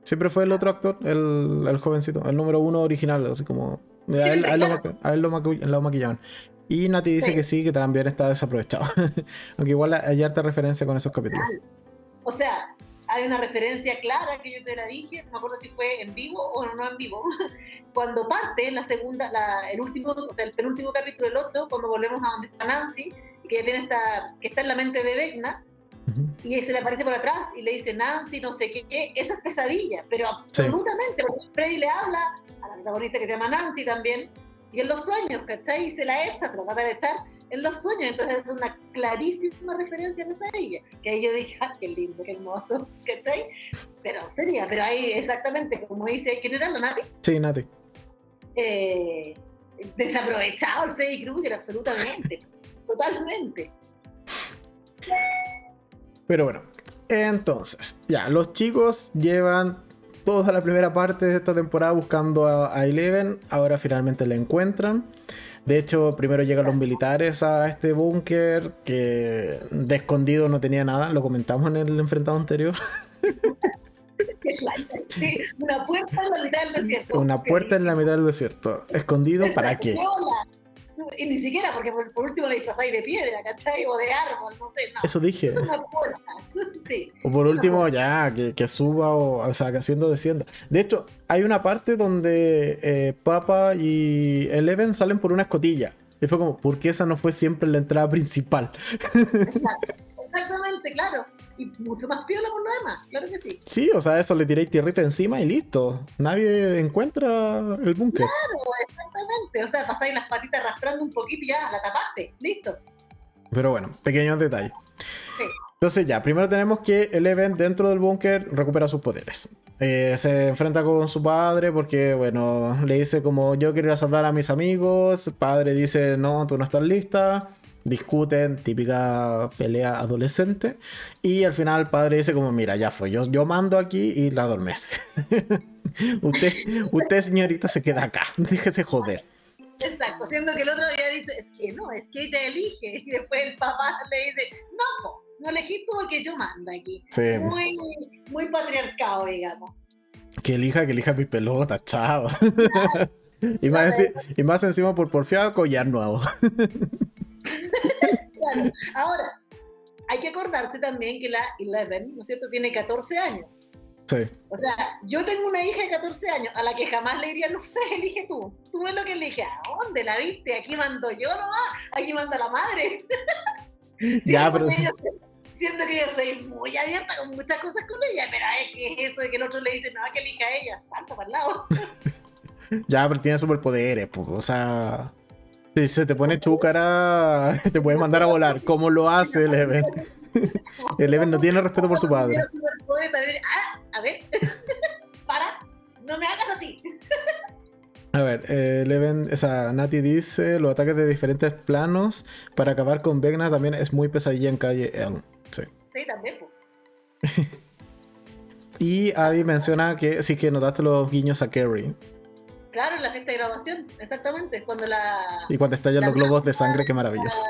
Siempre fue el otro actor, el, el jovencito, el número uno original, así como. A él, a él lo, a él lo lo maquillaban. Y Nati dice Sí. que sí, que también está desaprovechado. Aunque igual hay harta referencia con esos capítulos. O sea, hay una referencia clara que yo te la dije, no me acuerdo si fue en vivo o no en vivo. Cuando parte la segunda, la- el último, o sea, el penúltimo capítulo del 8, cuando volvemos a donde está Nancy, que tiene esta, que está en la mente de Vecna, y se le aparece por atrás y le dice Nancy, no sé qué, qué, eso es pesadilla, pero absolutamente, porque Freddy le habla a la protagonista que se llama Nancy también, y en los sueños, ¿cachai? Y se la echa, se la trata de echar en los sueños, entonces es una clarísima referencia a ella, que ahí yo dije, ah, qué lindo, qué hermoso, ¿cachai? Pero sería, pero ahí exactamente, como dice, ¿quién era la Nati? Sí, Nati. Eh, desaprovechado el Freddy Krueger, absolutamente, totalmente. Pero bueno, entonces, ya, los chicos llevan toda la primera parte de esta temporada buscando a, Eleven, ahora finalmente la encuentran. De hecho, primero llegan los militares a este búnker que de escondido no tenía nada, lo comentamos en el enfrentado anterior. una puerta en la mitad del desierto. Una puerta en la mitad del desierto. ¿Escondido para qué? Y ni siquiera, porque por, último le disfrazáis de piedra, ¿cachai? O de árbol, no sé. Eso dije. O por último, ya, que, suba o, o sea, que haciendo descienda. De hecho, hay una parte donde eh, Papa y Eleven salen por una escotilla. Y fue como, ¿por qué esa no fue siempre la entrada principal? Exactamente, claro y mucho más piola por lo demás, claro que sí. Sí, o sea, eso le tiréis tierrita encima y listo. Nadie encuentra el búnker. Claro, exactamente. O sea, pasáis las patitas arrastrando un poquito y ya la tapaste, listo. Pero bueno, pequeños detalles. Sí. Entonces ya, primero tenemos que Eleven dentro del búnker recupera sus poderes. Eh, se enfrenta con su padre porque, bueno, le dice como yo quiero ir a salvar a mis amigos. El padre dice, no, tú no estás lista discuten, típica pelea adolescente, y al final el padre dice como, mira, ya fue, yo, yo mando aquí y la adormece. usted, usted señorita se queda acá, déjese joder. Exacto, siendo que el otro había dicho, es que no, es que ella elige, y después el papá le dice, no, no elegí tú porque yo mando aquí. Muy, muy patriarcado, digamos. Que elija, que elija mi pelota, chao. y, más y más encima por porfiado collar nuevo. Ahora, hay que acordarse también que la Eleven, ¿no es cierto?, tiene 14 años. Sí. O sea, yo tengo una hija de 14 años a la que jamás le diría, no sé, elige tú. Tú ves lo que elige. ¿A dónde la viste? Aquí mando yo nomás, aquí manda la madre. ya, pero... siento que yo soy muy abierta con muchas cosas con ella, pero es que eso de que el otro le dice, no, que elija a ella, salta para el lado. ya, pero tiene superpoderes, pues, o sea... Si se te pone chúcara, te puede mandar a volar. ¿Cómo lo hace Eleven? Eleven no tiene respeto por su padre. Ah, a ver, para, no me hagas así. A ver, eh, Eleven, esa Nati dice, los ataques de diferentes planos para acabar con Vegna también es muy pesadilla en calle Sí. Sí, también. y Adi menciona que sí que notaste los guiños a Kerry. Claro, en la fiesta de grabación, exactamente. Cuando la. Y cuando estallan los globos de sangre, qué maravilloso.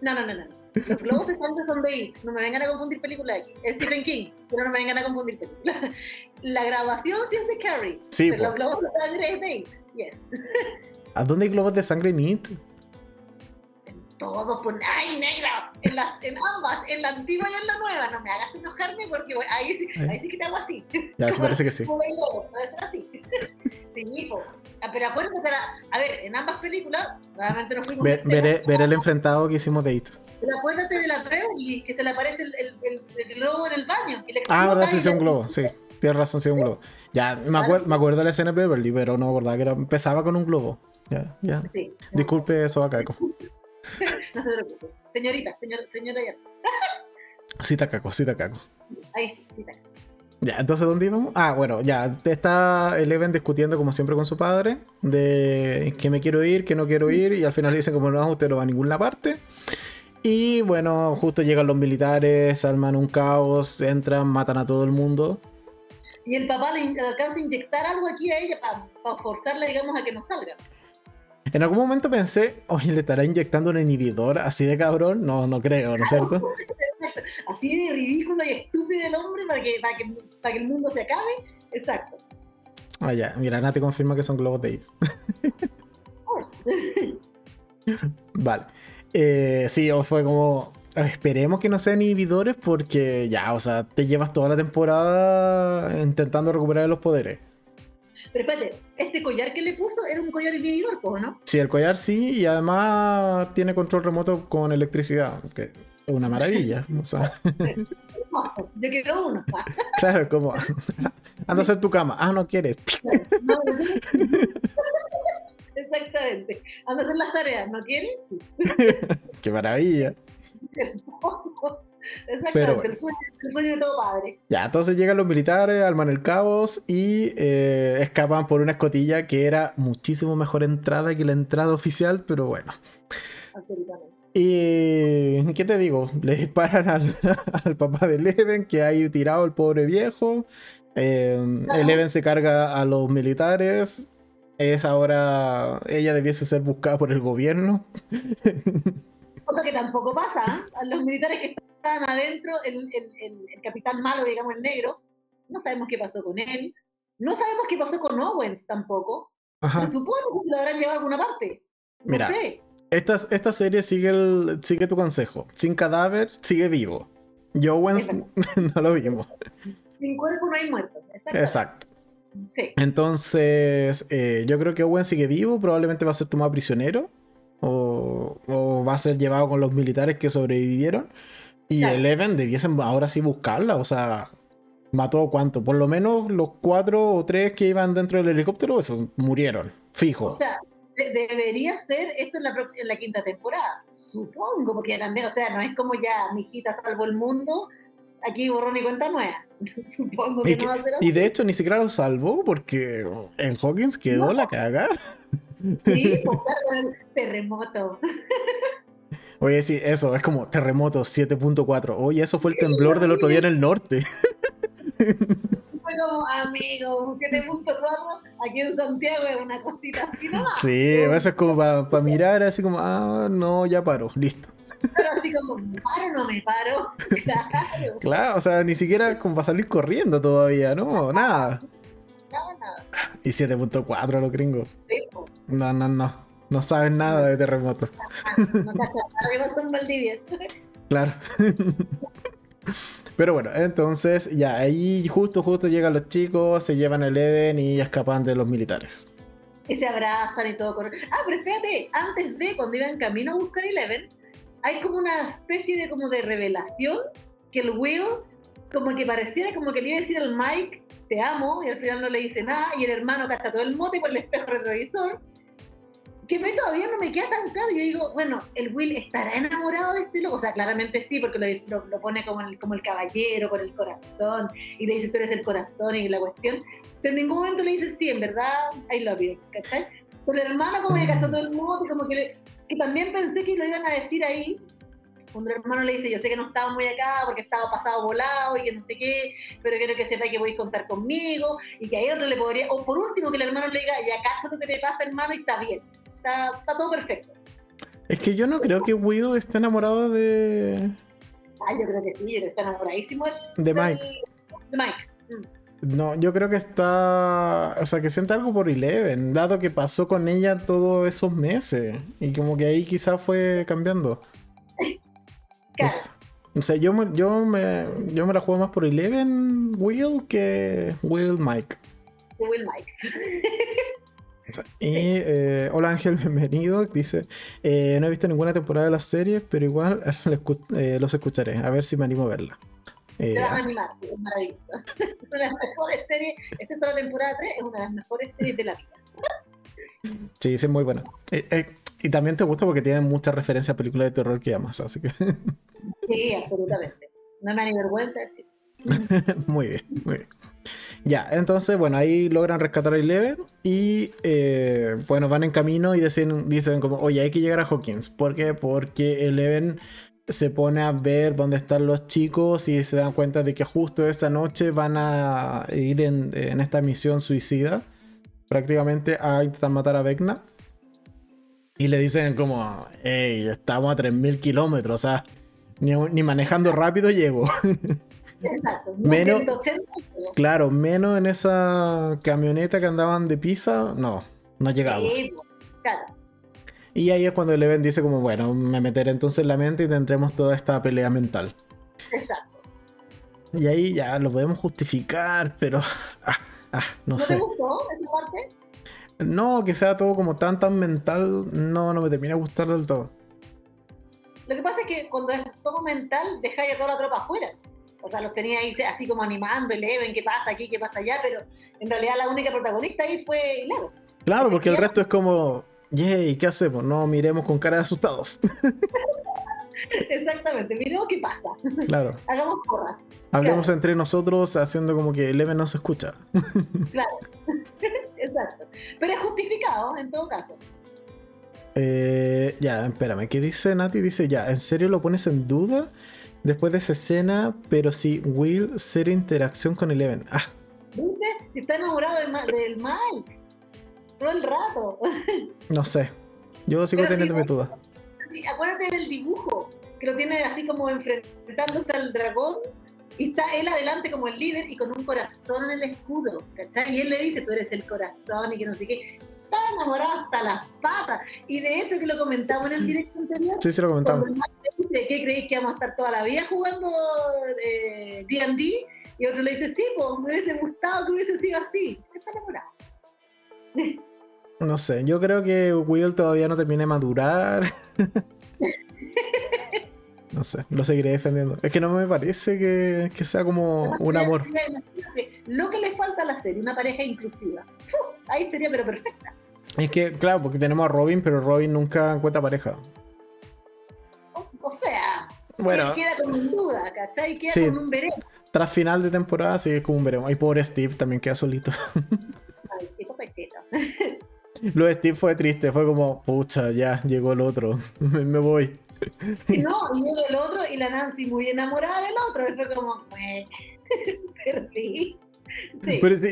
No, no, no, no. Los globos de sangre son de ahí. No me vengan a confundir películas aquí. Es Stephen King, pero no me vengan a confundir películas. La grabación sí es de Carrie. Sí, pero los globos de sangre es de It. Yes. ¿A dónde hay globos de sangre en It? Todo por ¡ay, negra! En, las, en ambas, en la antigua y en la nueva. No me hagas enojarme porque ahí, ahí sí que te hago así. Ya, se parece que sí. así. Sí, ah, pero acuérdate, a ver, en ambas películas, realmente nos fuimos. Ver, veré, veré el enfrentado que hicimos de It. Pero acuérdate de la Beverly, que se le aparece el, el, el, globo en el baño. ah, verdad, sí, sí, un globo, sí. Tienes razón, sí, un globo. Ya, me, acuerdo, me acuerdo de la escena de Beverly, pero no, verdad, que era, empezaba con un globo. Ya, ya. Disculpe eso acá, no se preocupe. Señorita, señor, señora ya. Cita caco, cita caco. Ahí sí, cita caco. Ya, entonces, ¿dónde íbamos? Ah, bueno, ya está Eleven discutiendo como siempre con su padre de que me quiero ir, que no quiero ir, y al final le dicen como no, usted no va a ninguna parte. Y bueno, justo llegan los militares, arman un caos, entran, matan a todo el mundo. Y el papá le alcanza a inyectar algo aquí a ella para forzarla, digamos, a que no salga. En algún momento pensé, oye, ¿le estará inyectando un inhibidor así de cabrón? No, no creo, ¿no es cierto? Así de ridículo y estúpido el hombre para que, para que, para que el mundo se acabe. Exacto. Ah, ya. Mira, Ana te confirma que son globos de AIDS. vale. Eh, sí, fue como. Esperemos que no sean inhibidores porque ya, o sea, te llevas toda la temporada intentando recuperar los poderes. Pero espérate, este collar que le puso era un collar inhibidor, ¿no? Sí, el collar sí, y además tiene control remoto con electricidad, que es una maravilla. o sea. Yo quiero uno. claro, como anda a hacer tu cama. Ah, no quieres. Exactamente. Anda a hacer las tareas, ¿no quieres? Qué maravilla. Exactamente, el, sueño, de todo padre. Ya, entonces llegan los militares, alman el caos y eh, escapan por una escotilla que era muchísimo mejor entrada que la entrada oficial, pero bueno. Absolutamente. Y ¿qué te digo? Le disparan al, papá de Leven, que hay tirado el pobre viejo. Eh, Eleven se carga a los militares. Es ahora. Ella debiese ser buscada por el gobierno. Cosa que tampoco pasa. ¿eh? Los militares que están adentro, el, capitán malo, digamos, el negro, no sabemos qué pasó con él. No sabemos qué pasó con Owens tampoco. Ajá. supongo que se lo habrán llevado a alguna parte. No Mira, sé. Esta, esta serie sigue, el, sigue tu consejo. Sin cadáver, sigue vivo. Y Owens no lo vimos. Sin cuerpo no hay muertos. Exacto. Sí. Entonces, eh, yo creo que Owen sigue vivo, probablemente va a ser tomado prisionero o, o va a ser llevado con los militares que sobrevivieron. Y Eleven debiesen ahora sí buscarla, o sea, mató cuánto, por lo menos los cuatro o tres que iban dentro del helicóptero, eso, murieron, fijo. O sea, debería ser esto en la, en la quinta temporada, supongo, porque también, o sea, no es como ya, mi hijita salvo el mundo, aquí borrón y cuenta nueva. Supongo que, no va a ser Y de hecho ni siquiera lo salvó porque en Hawkins quedó la caga. Sí, el terremoto. Oye, sí, eso, es como terremoto 7.4. Oye, eso fue el temblor del otro día en el norte. Fue como, amigo, 7.4 aquí en Santiago es una cosita así nomás. Sí, eso es como para mirar, así como, ah, no, ya paro, listo. Pero así como, ¿me paro no me paro? Claro. Claro, o sea, ni siquiera como para salir corriendo todavía, ¿no? Nada. Y 7.4 los gringos. Sí, No, no, no. No saben nada de terremoto. No Valdivia. Claro. Pero bueno, entonces ya ahí justo, justo llegan los chicos, se llevan el Eden y escapan de los militares. Y se abrazan y todo. Ah, pero espérate, antes de, cuando iban camino a buscar Eleven, hay como una especie de como de revelación que el Will como que pareciera como que le iba a decir al Mike te amo y al final no le dice nada y el hermano gasta todo el mote por el espejo retrovisor que me todavía no me queda tan claro. Yo digo, bueno, el Will estará enamorado de este loco. O sea, claramente sí, porque lo, lo, pone como el, como el caballero, con el corazón, y le dice, tú eres el corazón y la cuestión. Pero en ningún momento le dice, sí, en verdad, I love you, ¿cachai? Pero el hermano como que gastó todo el y como que, que también pensé que lo iban a decir ahí, cuando el hermano le dice, yo sé que no estaba muy acá porque estaba pasado volado y que no sé qué, pero quiero que sepa que voy a contar conmigo y que ahí otro le podría, o por último que el hermano le diga, ya cacho lo que te pasa hermano y está bien, está, todo perfecto. Es que yo no creo que Will esté enamorado de... Ah, yo creo que sí, está enamoradísimo de Mike. De Mike. Mm. No, yo creo que está. O sea, que siente algo por Eleven, dado que pasó con ella todos esos meses. Y como que ahí quizás fue cambiando. O sea, yo, yo, me, yo me la juego más por Eleven Will que Will Mike. Will Mike. Y eh, hola Ángel, bienvenido. Dice, eh, no he visto ninguna temporada de la serie, pero igual eh, los escucharé, a ver si me animo a verla. Te vas a animar, es maravilloso. es una de las mejores series, esta es la temporada 3, es una de las mejores series de la vida. Sí, sí, es muy buena. Y también te gusta porque tiene muchas referencias a películas de terror que amas, así que... sí, absolutamente. No me da ni vergüenza muy bien, muy bien. Ya, entonces, bueno, ahí logran rescatar a Eleven y, eh, bueno, van en camino y dicen, dicen como, oye, hay que llegar a Hawkins. ¿Por qué? Porque Eleven se pone a ver dónde están los chicos y se dan cuenta de que justo esa noche van a ir en, esta misión suicida, prácticamente a intentar matar a Vecna. Y le dicen como, hey, estamos a 3.000 kilómetros, o sea, ni, ni manejando rápido llego. Exacto, menos, claro, menos en esa camioneta que andaban de pizza, no, no llegamos. claro. Y ahí es cuando Eleven dice como, bueno, me meteré entonces en la mente y tendremos toda esta pelea mental. Exacto. Y ahí ya lo podemos justificar, pero... Ah, ah, no, ¿No sé. te gustó esa parte? No, que sea todo como tan tan mental, no, no me termina de gustar del todo. Lo que pasa es que cuando es todo mental, deja ya toda la tropa afuera. O sea, los tenía ahí así como animando, Eleven, qué pasa aquí, qué pasa allá, pero en realidad la única protagonista ahí fue Eleven. Claro, porque el resto es como yay, ¿qué hacemos? No miremos con cara de asustados. Exactamente, miremos qué pasa. Claro. Hagamos porras. Hablemos entre nosotros haciendo como que Eleven no se escucha. claro. Exacto. Pero es justificado en todo caso. Eh, ya, espérame, ¿qué dice Nati? Dice, ya, ¿en serio lo pones en duda? Después de esa escena, pero si Will cero interacción con Eleven. Ah. ¿Viste? Si está enamorado del, del Mike. Todo el rato. No sé. Yo sigo teniendo mi duda. Acuérdate del dibujo, que lo tiene así como enfrentándose al dragón y está él adelante como el líder y con un corazón en el escudo, ¿cachai? Y él le dice, tú eres el corazón y que no sé qué. Está enamorado hasta las patas. Y de hecho que lo comentamos en el directo anterior. Sí, sí lo comentamos. Dice, ¿Qué creéis que vamos a estar toda la vida jugando D&D? Eh, y otro le dice, sí, pues me hubiese gustado que hubiese sido así. Está enamorado. No sé, yo creo que Will todavía no termina de madurar. no sé, lo seguiré defendiendo. Es que no me parece que, que sea como un amor. Lo que le falta a la serie, una pareja inclusiva. ahí sería pero perfecta. Es que, claro, porque tenemos a Robin, pero Robin nunca encuentra pareja. O, sea, bueno, queda como un duda, ¿cachai? Queda como un veremos. Tras final de temporada, es como un veremos. Y pobre Steve también queda solito. Ay, hijo pechito. Lo de Steve fue triste, fue como, pucha, ya llegó el otro, me voy. Sí, no, y el otro y la Nancy muy enamorada del otro, y fue como, pero sí.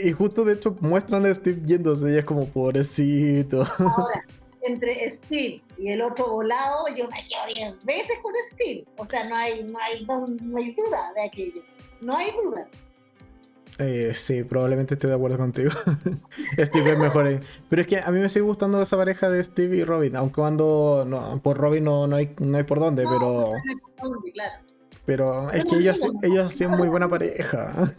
y justo de hecho muestran a Steve yéndose y es como, pobrecito. Ahora, entre Steve y el otro volado, yo me quedo 10 veces con Steve. O sea, no hay, no hay, no hay duda de aquello. No hay duda. Eh, sí, probablemente estoy de acuerdo contigo. Steve es mejor ahí. Pero es que a mí me sigue gustando esa pareja de Steve y Robin, aunque cuando no, por Robin no, no, hay, no hay por dónde, pero. Pero es que ellos, ellos hacían muy buena pareja.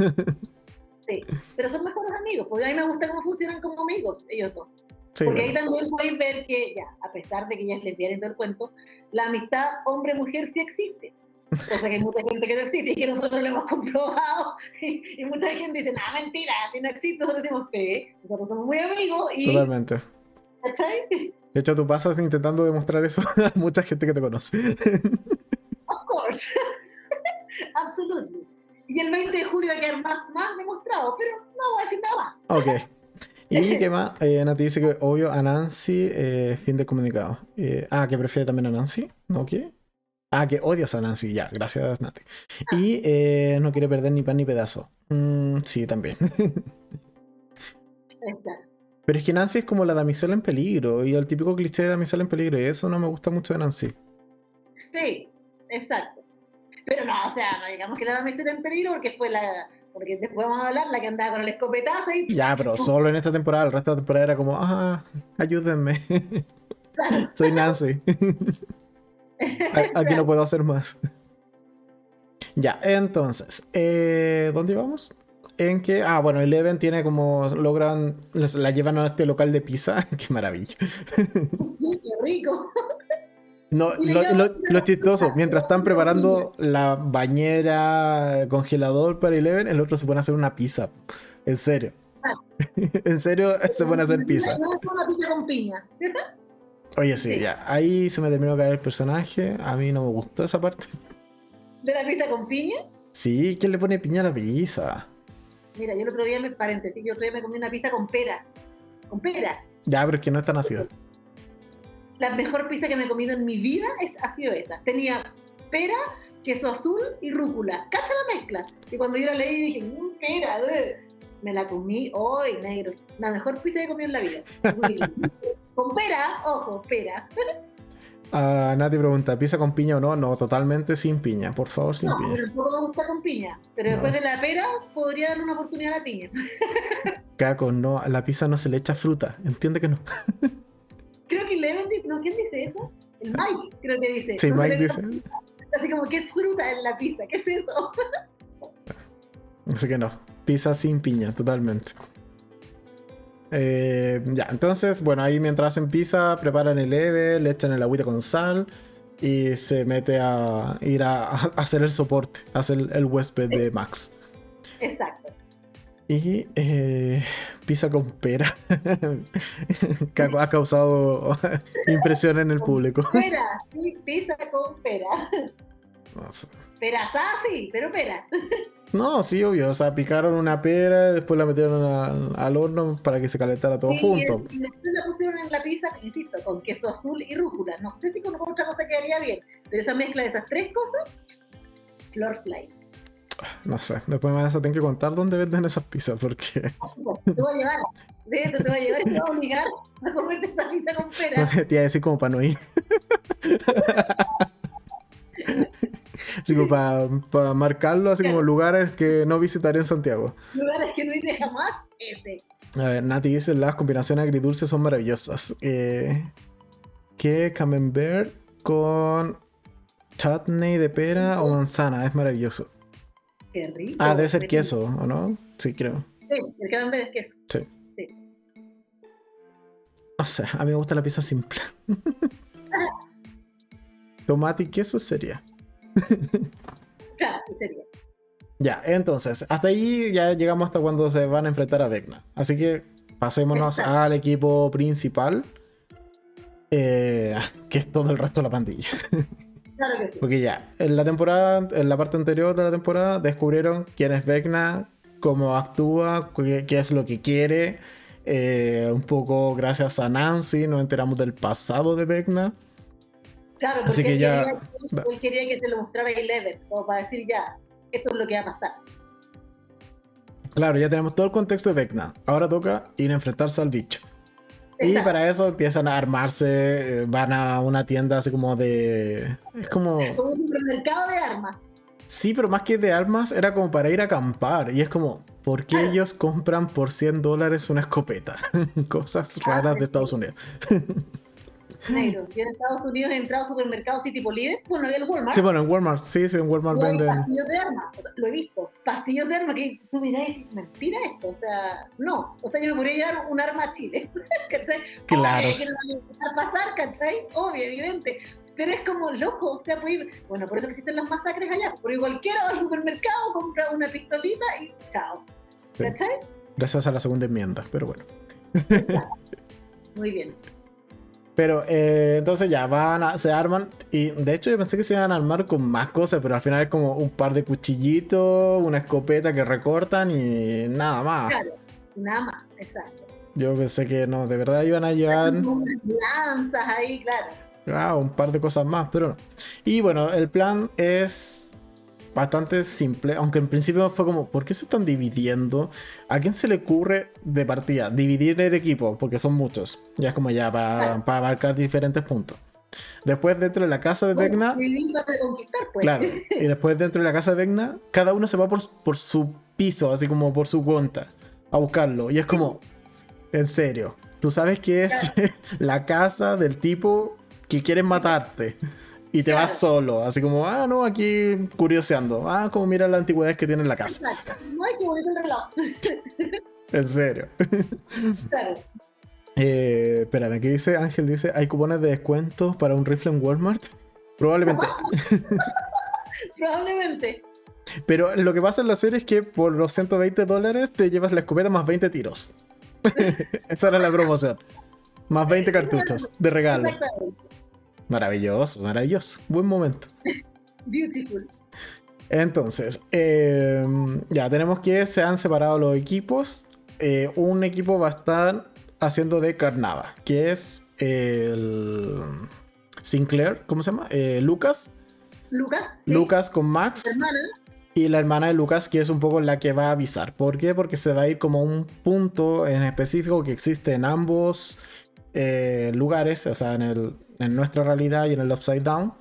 sí, pero son mejores amigos, porque a mí me gusta cómo funcionan como amigos ellos dos. porque ahí también podéis ver que, ya, a pesar de que ya es lesbiana todo el cuento, la amistad hombre-mujer sí existe. Cosa que hay mucha gente que no existe y que nosotros lo hemos comprobado. Y, mucha gente dice, ah, mentira, si no existe, nosotros decimos, sí, nosotros somos muy amigos. Y, Totalmente. ¿Cachai? De hecho, tú pasas intentando demostrar eso a mucha gente que te conoce. Of course. Absolutely. Y el 20 de julio va a quedar más, más demostrado, pero no voy a decir nada más. Ok. ¿Y qué más? Eh, Nati dice que obvio a Nancy, eh, fin de comunicado. Eh, ah, que prefiere también a Nancy, ¿no? ¿Qué? Ah, que odias a Nancy, ya, gracias Nati. Y eh, no quiere perder ni pan ni pedazo. Mm, sí, también. Pero es que Nancy es como la damisela en peligro y el típico cliché de damisela en peligro y eso no me gusta mucho de Nancy. Sí, exacto. Pero no, o sea, no digamos que la damisela en peligro porque fue la... Porque después vamos a hablar, la que andaba con el escopetazo y... Ya, pero solo en esta temporada, el resto de la temporada era como, ah, ayúdenme. Soy Nancy. Aquí no puedo hacer más. Ya, entonces, eh, ¿dónde íbamos? En que, ah, bueno, Eleven tiene como, logran, la llevan a este local de pizza. Qué maravilla. Qué rico. No, lo, chistoso, mientras están preparando la bañera, congelador para Eleven, el otro se pone a hacer una pizza. En serio. Ah. en serio, se pone a hacer pizza. Una pizza con piña. Oye, sí, ya. Ahí se me terminó de caer el personaje. A mí no me gustó esa parte. ¿De la pizza con piña? Sí, ¿quién le pone piña a la pizza? Mira, yo el otro día me paréntesis, yo otro día me comí una pizza con pera. Con pera. Ya, pero es que no es tan ácido. La mejor pizza que me he comido en mi vida es, ha sido esa. Tenía pera, queso azul y rúcula. Cacha la mezcla. Y cuando yo la leí dije, mmm, pera, me la comí hoy, negro. La mejor pizza que he comido en la vida. Con pera, ojo, pera. Ah, Nati pregunta, ¿pizza con piña o no? No, totalmente sin piña, por favor, sin no, piña. No, me gusta con piña, pero después de la pera podría darle una oportunidad a la piña. Caco, no, a la pizza no se le echa fruta, entiende que no. creo que Leon no, ¿quién dice eso? El Mike, creo que dice. Sí, Mike dice. Así como, ¿qué es fruta en la pizza? ¿Qué es eso? Así que no, pizza sin piña, totalmente. Eh, ya, entonces, bueno, ahí mientras hacen pizza, preparan el EVE, le echan el agüita con sal y se mete a ir a, hacer el soporte, hacer el, huésped de Max. Exacto. Y eh, pizza con pera. que ha causado impresión en el público. Pera, sí, pizza con pera. No sé. Pera sí, pero pera. No, sí, obvio. O sea, picaron una pera, después la metieron al, horno para que se calentara todo junto. Y, después la pusieron en la pizza, insisto, con queso azul y rúcula. No sé si con otra cosa quedaría bien. Pero esa mezcla de esas tres cosas, flor fly. No sé, después me vas a tener que contar dónde venden esas pizzas porque. te voy a llevar. De eso te voy a llevar y te voy a obligar a comerte esa pizza con pera. te iba a decir como para no ir. así como para, marcarlo, así como lugares que no visitaré en Santiago. Lugares que no iré jamás, ese. A ver, Nati dice: las combinaciones agridulces son maravillosas. Eh, ¿Qué camembert con chutney de pera o manzana? Es maravilloso. Qué rico. Ah, debe ser queso, ¿o no? Sí, creo. Sí, el camembert es queso. Sí. sí. No sé, a mí me gusta la pizza simple. Tomate y queso sería. claro, sería. Ya, entonces, hasta ahí ya llegamos hasta cuando se van a enfrentar a Vecna. Así que pasémonos al equipo principal, eh, que es todo el resto de la pandilla. Claro que sí. Porque ya, en la temporada, en la parte anterior de la temporada, descubrieron quién es Vecna, cómo actúa, qué, es lo que quiere. Eh, un poco gracias a Nancy nos enteramos del pasado de Vecna. Claro, porque Así que él, ya... quería, él quería que se lo mostrara Eleven, como para decir ya, esto es lo que va a pasar. Claro, ya tenemos todo el contexto de Vecna. Ahora toca ir a enfrentarse al bicho. Y para eso empiezan a armarse, eh, van a una tienda así como de... Es como... Como un supermercado de armas. Sí, pero más que de armas era como para ir a acampar. Y es como, ¿por qué ellos compran por 100 dólares una escopeta? Cosas raras de Estados Unidos. Negro. Yo en Estados Unidos he entrado a supermercados así tipo líder. Bueno, había el Walmart. Sí, bueno, en Walmart, sí, sí, en Walmart venden. Pastillos de armas, o sea, lo he visto. Pastillos de armas que tú mirás y mentira esto. O sea, no. O sea, yo me podría llevar un arma a Chile. ¿Cachai? Claro. a pasar, ¿cachai? Obvio, evidente. Pero es como loco, o sea, puede ir, bueno, por eso que existen las masacres allá, porque cualquiera va al supermercado, compra una pistolita y chao. ¿Cachai? Gracias a la segunda enmienda, pero bueno. Muy bien. Pero eh, entonces ya van, se arman. Y de hecho yo pensé que se iban a armar con más cosas, pero al final es como un par de cuchillitos, una escopeta que recortan y nada más. Claro, nada más, exacto. Yo pensé que no, de verdad iban a llevar. Lanzas ahí, claro. Ah, un par de cosas más, pero no. Y bueno, el plan es bastante simple, aunque en principio fue como, ¿por qué se están dividiendo? ¿A quién se le ocurre de partida dividir el equipo? Porque son muchos, ya es como ya para, abarcar diferentes puntos. Después dentro de la casa de Vecna... Pues. Claro, y después dentro de la casa de Vecna, cada uno se va por, por su piso, así como por su cuenta, a buscarlo. Y es como, en serio, tú sabes que es la casa del tipo que quiere matarte y te vas solo, así como, ah, no, aquí curioseando. Ah, como mira la antigüedad que tiene en la casa. No hay que bonito el reloj. en serio. Claro. Eh, espérame, ¿qué dice? Ángel dice, ¿hay cupones de descuento para un rifle en Walmart? Probablemente. Probablemente. Pero lo que pasa en la serie es que por los 120 dólares te llevas la escopeta más 20 tiros. Esa era la promoción. Más 20 cartuchos de regalo. Maravilloso, maravilloso. Buen momento. Beautiful. Entonces, em, ya tenemos que se han separado los equipos. Eh, un equipo va a estar haciendo de carnada, que es el Sinclair, ¿cómo se llama? Eh, Lucas. Lucas. Lucas con Max. Y la hermana de Lucas, que es un poco la que va a avisar. ¿Por qué? Porque se va a ir como un punto en específico que existe en ambos eh, lugares, o sea, en, el, en nuestra realidad y en el Upside Down,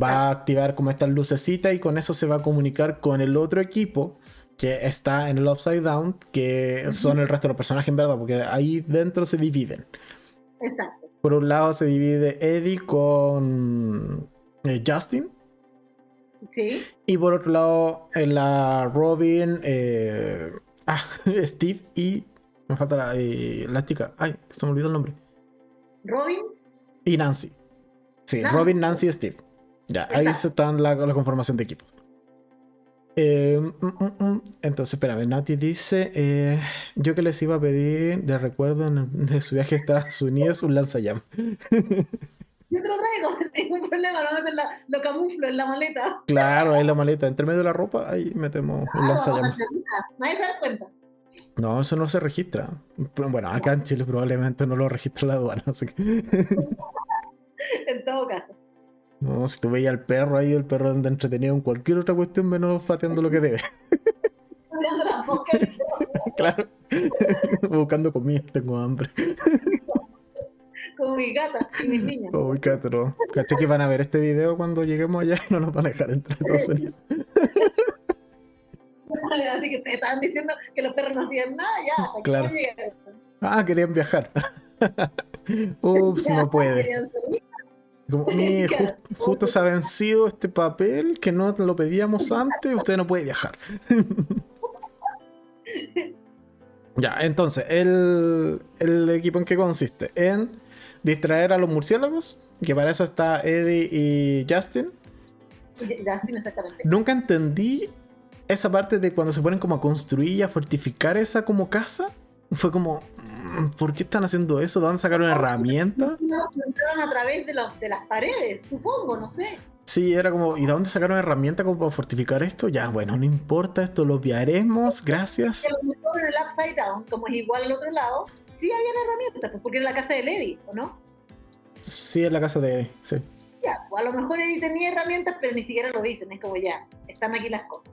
va a activar como estas lucecitas y con eso se va a comunicar con el otro equipo que está en el Upside Down, que son el resto de los personajes en verdad, porque ahí dentro se dividen. Exacto. Por un lado se divide Eddie con eh, Justin. Sí. Y por otro lado, en la Robin, eh, ah, Steve y. Me falta la, la chica. Ay, se me olvidó el nombre. Robin y Nancy. Sí, Robin, Nancy y Steve. Ya, ahí está la, la conformación de equipo. Eh, mm, mm, mm. Entonces, espérame, Nati dice, eh, yo que les iba a pedir de recuerdo en el- de su viaje a Estados Unidos un lanzallamas. Yo te lo traigo, ningún problema, no la- lo camuflo en la maleta. Claro, ahí la maleta, entre medio de la ropa, ahí metemos un Ah, nada, Nadie se da cuenta. No, eso no se registra. Bueno, acá en Chile probablemente no lo registra la aduana, así que... En todo caso. No, si tú veías al perro ahí, el perro anda entretenido en cualquier otra cuestión menos pateando lo que debe. Claro. Buscando comida, tengo hambre. Como mi gata y mis niños. Uy, catro. Caché que van a ver este video cuando lleguemos allá y no nos van a dejar entrar a Estados Unidos. Así que te estaban diciendo que los perros no hacían nada, ya. hasta Claro. Ah, querían viajar. Ups, no puede. Querían salir. Como, "Mire, jus- justo se ha vencido este papel que no lo pedíamos antes, usted no puede viajar. ya, entonces, el, el equipo en qué consiste? En distraer a los murciélagos, que para eso está Eddie y Justin. Sí, exactamente. Nunca entendí esa parte de cuando se ponen como a construir y a fortificar esa como casa. Fue como, mm, ¿por qué están haciendo eso? ¿De dónde sacaron herramientas? No, a través de, los, de las paredes, supongo, no sé. Sí, era como, ¿y de dónde sacaron herramientas como para fortificar esto? Ya, bueno, no importa, esto lo obviaremos, gracias. Lo mejor en el Upside Down, como es igual al otro lado, sí habían herramientas, pues, porque era la casa de Lady, ¿o no? Sí, en la casa de Eddie, sí. Ya, o a lo mejor Eddie tenía herramientas, pero ni siquiera lo dicen, es como ya, están aquí las cosas.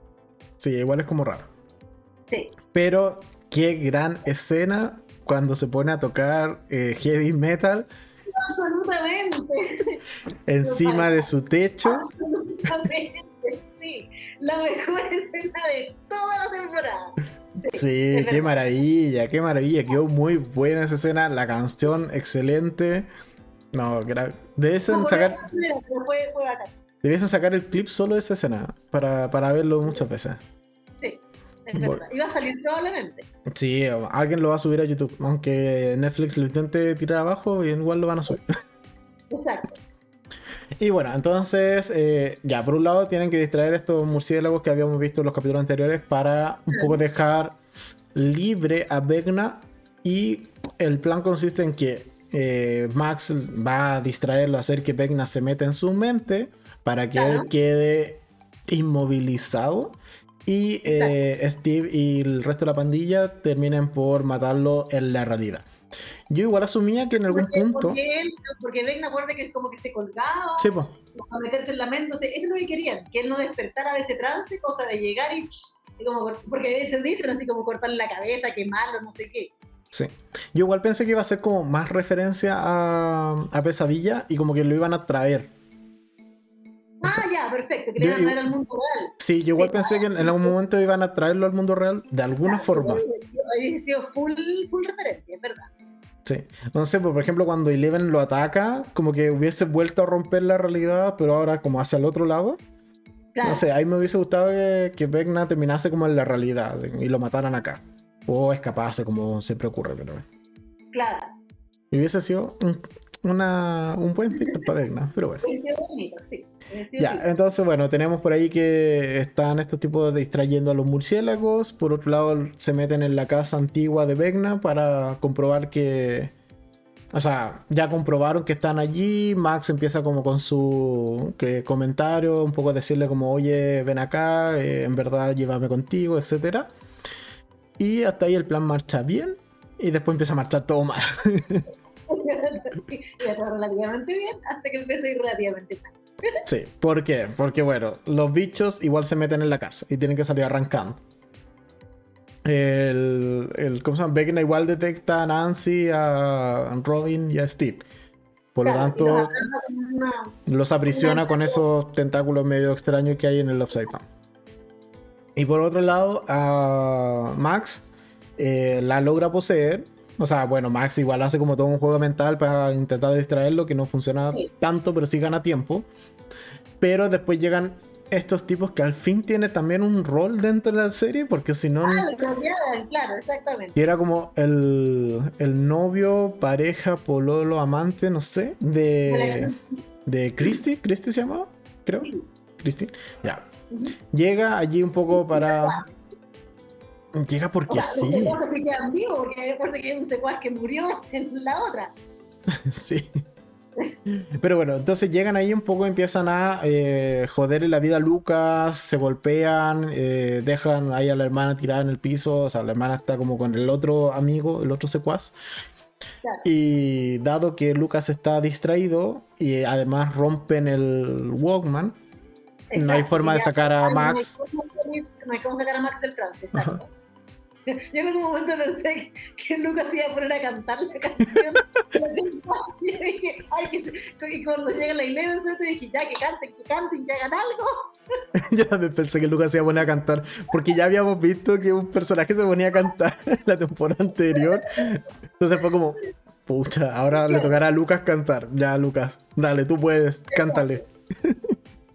Sí, igual es como raro. Sí, Pero qué gran escena cuando se pone a tocar eh, heavy metal absolutamente, encima de su techo. absolutamente, sí. La mejor escena de toda la temporada. Sí, qué maravilla, qué maravilla. Quedó muy buena esa escena. La canción, excelente. No, debiesen No, sacar, fue, fue bacán. Debiesen sacar el clip solo de esa escena para, para verlo muchas veces. Sí, es Bueno. verdad. Iba a salir probablemente. Sí, alguien lo va a subir a YouTube. Aunque Netflix lo intente tirar abajo, igual lo van a subir. Exacto. Y bueno, entonces, eh, ya, por un lado tienen que distraer estos murciélagos que habíamos visto en los capítulos anteriores para un poco dejar libre a Vecna. Y el plan consiste en que eh, Max va a distraerlo, a hacer que Vecna se meta en su mente para que Claro. él quede inmovilizado. Y eh, Steve y el resto de la pandilla terminen por matarlo en la realidad. Yo igual asumía que en algún Porque, punto... porque él, porque acuerda que es como que se colgaba Sí, pues. a meterse en la mente, entonces eso es lo que querían, que él no despertara de ese trance, cosa de llegar y, y como, porque entendí, pero así como cortarle la cabeza, quemarlo, no sé qué. Sí. Yo igual pensé que iba a ser como más referencia a, a Pesadilla y como que lo iban a traer. Ah, ya, perfecto, que Yo- le iban a yo- traer al mundo real. Sí, yo igual pensé que en, en algún momento iban a traerlo al mundo real de alguna forma. Había sido full, full referencia, es verdad. Sí. No sé, pues, por ejemplo, cuando Eleven lo ataca, como que hubiese vuelto a romper la realidad, pero ahora como hacia el otro lado. Claro, No sé, ahí me hubiese gustado que, que Vecna terminase como en la realidad y lo mataran acá. O escapase, como siempre ocurre, pero. claro. Y hubiese sido un, una, un buen final para Vecna, pero bueno. Sido bonito, sí. Ya, entonces bueno, tenemos por ahí que están estos tipos distrayendo a los murciélagos. Por otro lado, se meten en la casa antigua de Vecna para comprobar que. O sea, ya comprobaron que están allí. Max empieza como con su que, comentario, un poco decirle como, oye, ven acá, eh, en verdad llévame contigo, etcétera. Y hasta ahí el plan marcha bien. Y después empieza a marchar todo mal. Iba todo relativamente bien hasta que empecé a ir relativamente mal. Sí, ¿por qué? Porque bueno, los bichos igual se meten en la casa y tienen que salir arrancando. El, el ¿cómo se llama? Vecna igual detecta a Nancy, a Robin y a Steve. Por lo Claro, tanto, una- los aprisiona con esos tentáculos medio extraños que hay en el Upside Down. Y por otro lado, a Max eh, la logra poseer. O sea, bueno, Max igual hace como todo un juego mental para intentar distraerlo, que no funciona Sí. tanto, pero sí gana tiempo. Pero después llegan estos tipos que al fin tienen también un rol dentro de la serie, porque si no, Ah, lo cambiaban, claro, exactamente. y era como el, el novio, pareja, pololo, amante, no sé, de, de Christy. ¿Christy se llamaba? Creo. Cristi. Ya. Llega allí un poco para. Llega porque sí. Los secuaces que quedan vivos, porque recuerda que hay un secuaz que murió en la otra. sí. Pero bueno, entonces llegan ahí un poco, empiezan a eh, joderle la vida a Lucas, se golpean, eh, dejan ahí a la hermana tirada en el piso, o sea, la hermana está como con el otro amigo, el otro secuaz. Claro. Y dado que Lucas está distraído y además rompen el Walkman, no hay forma de sacar a Max. No hay cómo- no hay cómo sacar a Max del trance, exacto. Yo en algún momento pensé que Lucas iba a poner a cantar la canción. y dije, ay, que y cuando llega la Eleven, te dije, ya, que canten, que canten, que hagan algo. Yo también pensé que Lucas se iba a poner a cantar, porque ya habíamos visto que un personaje se ponía a cantar en la temporada anterior. Entonces fue como, pucha, ahora le tocará a Lucas cantar. Ya, Lucas, dale, tú puedes, cántale.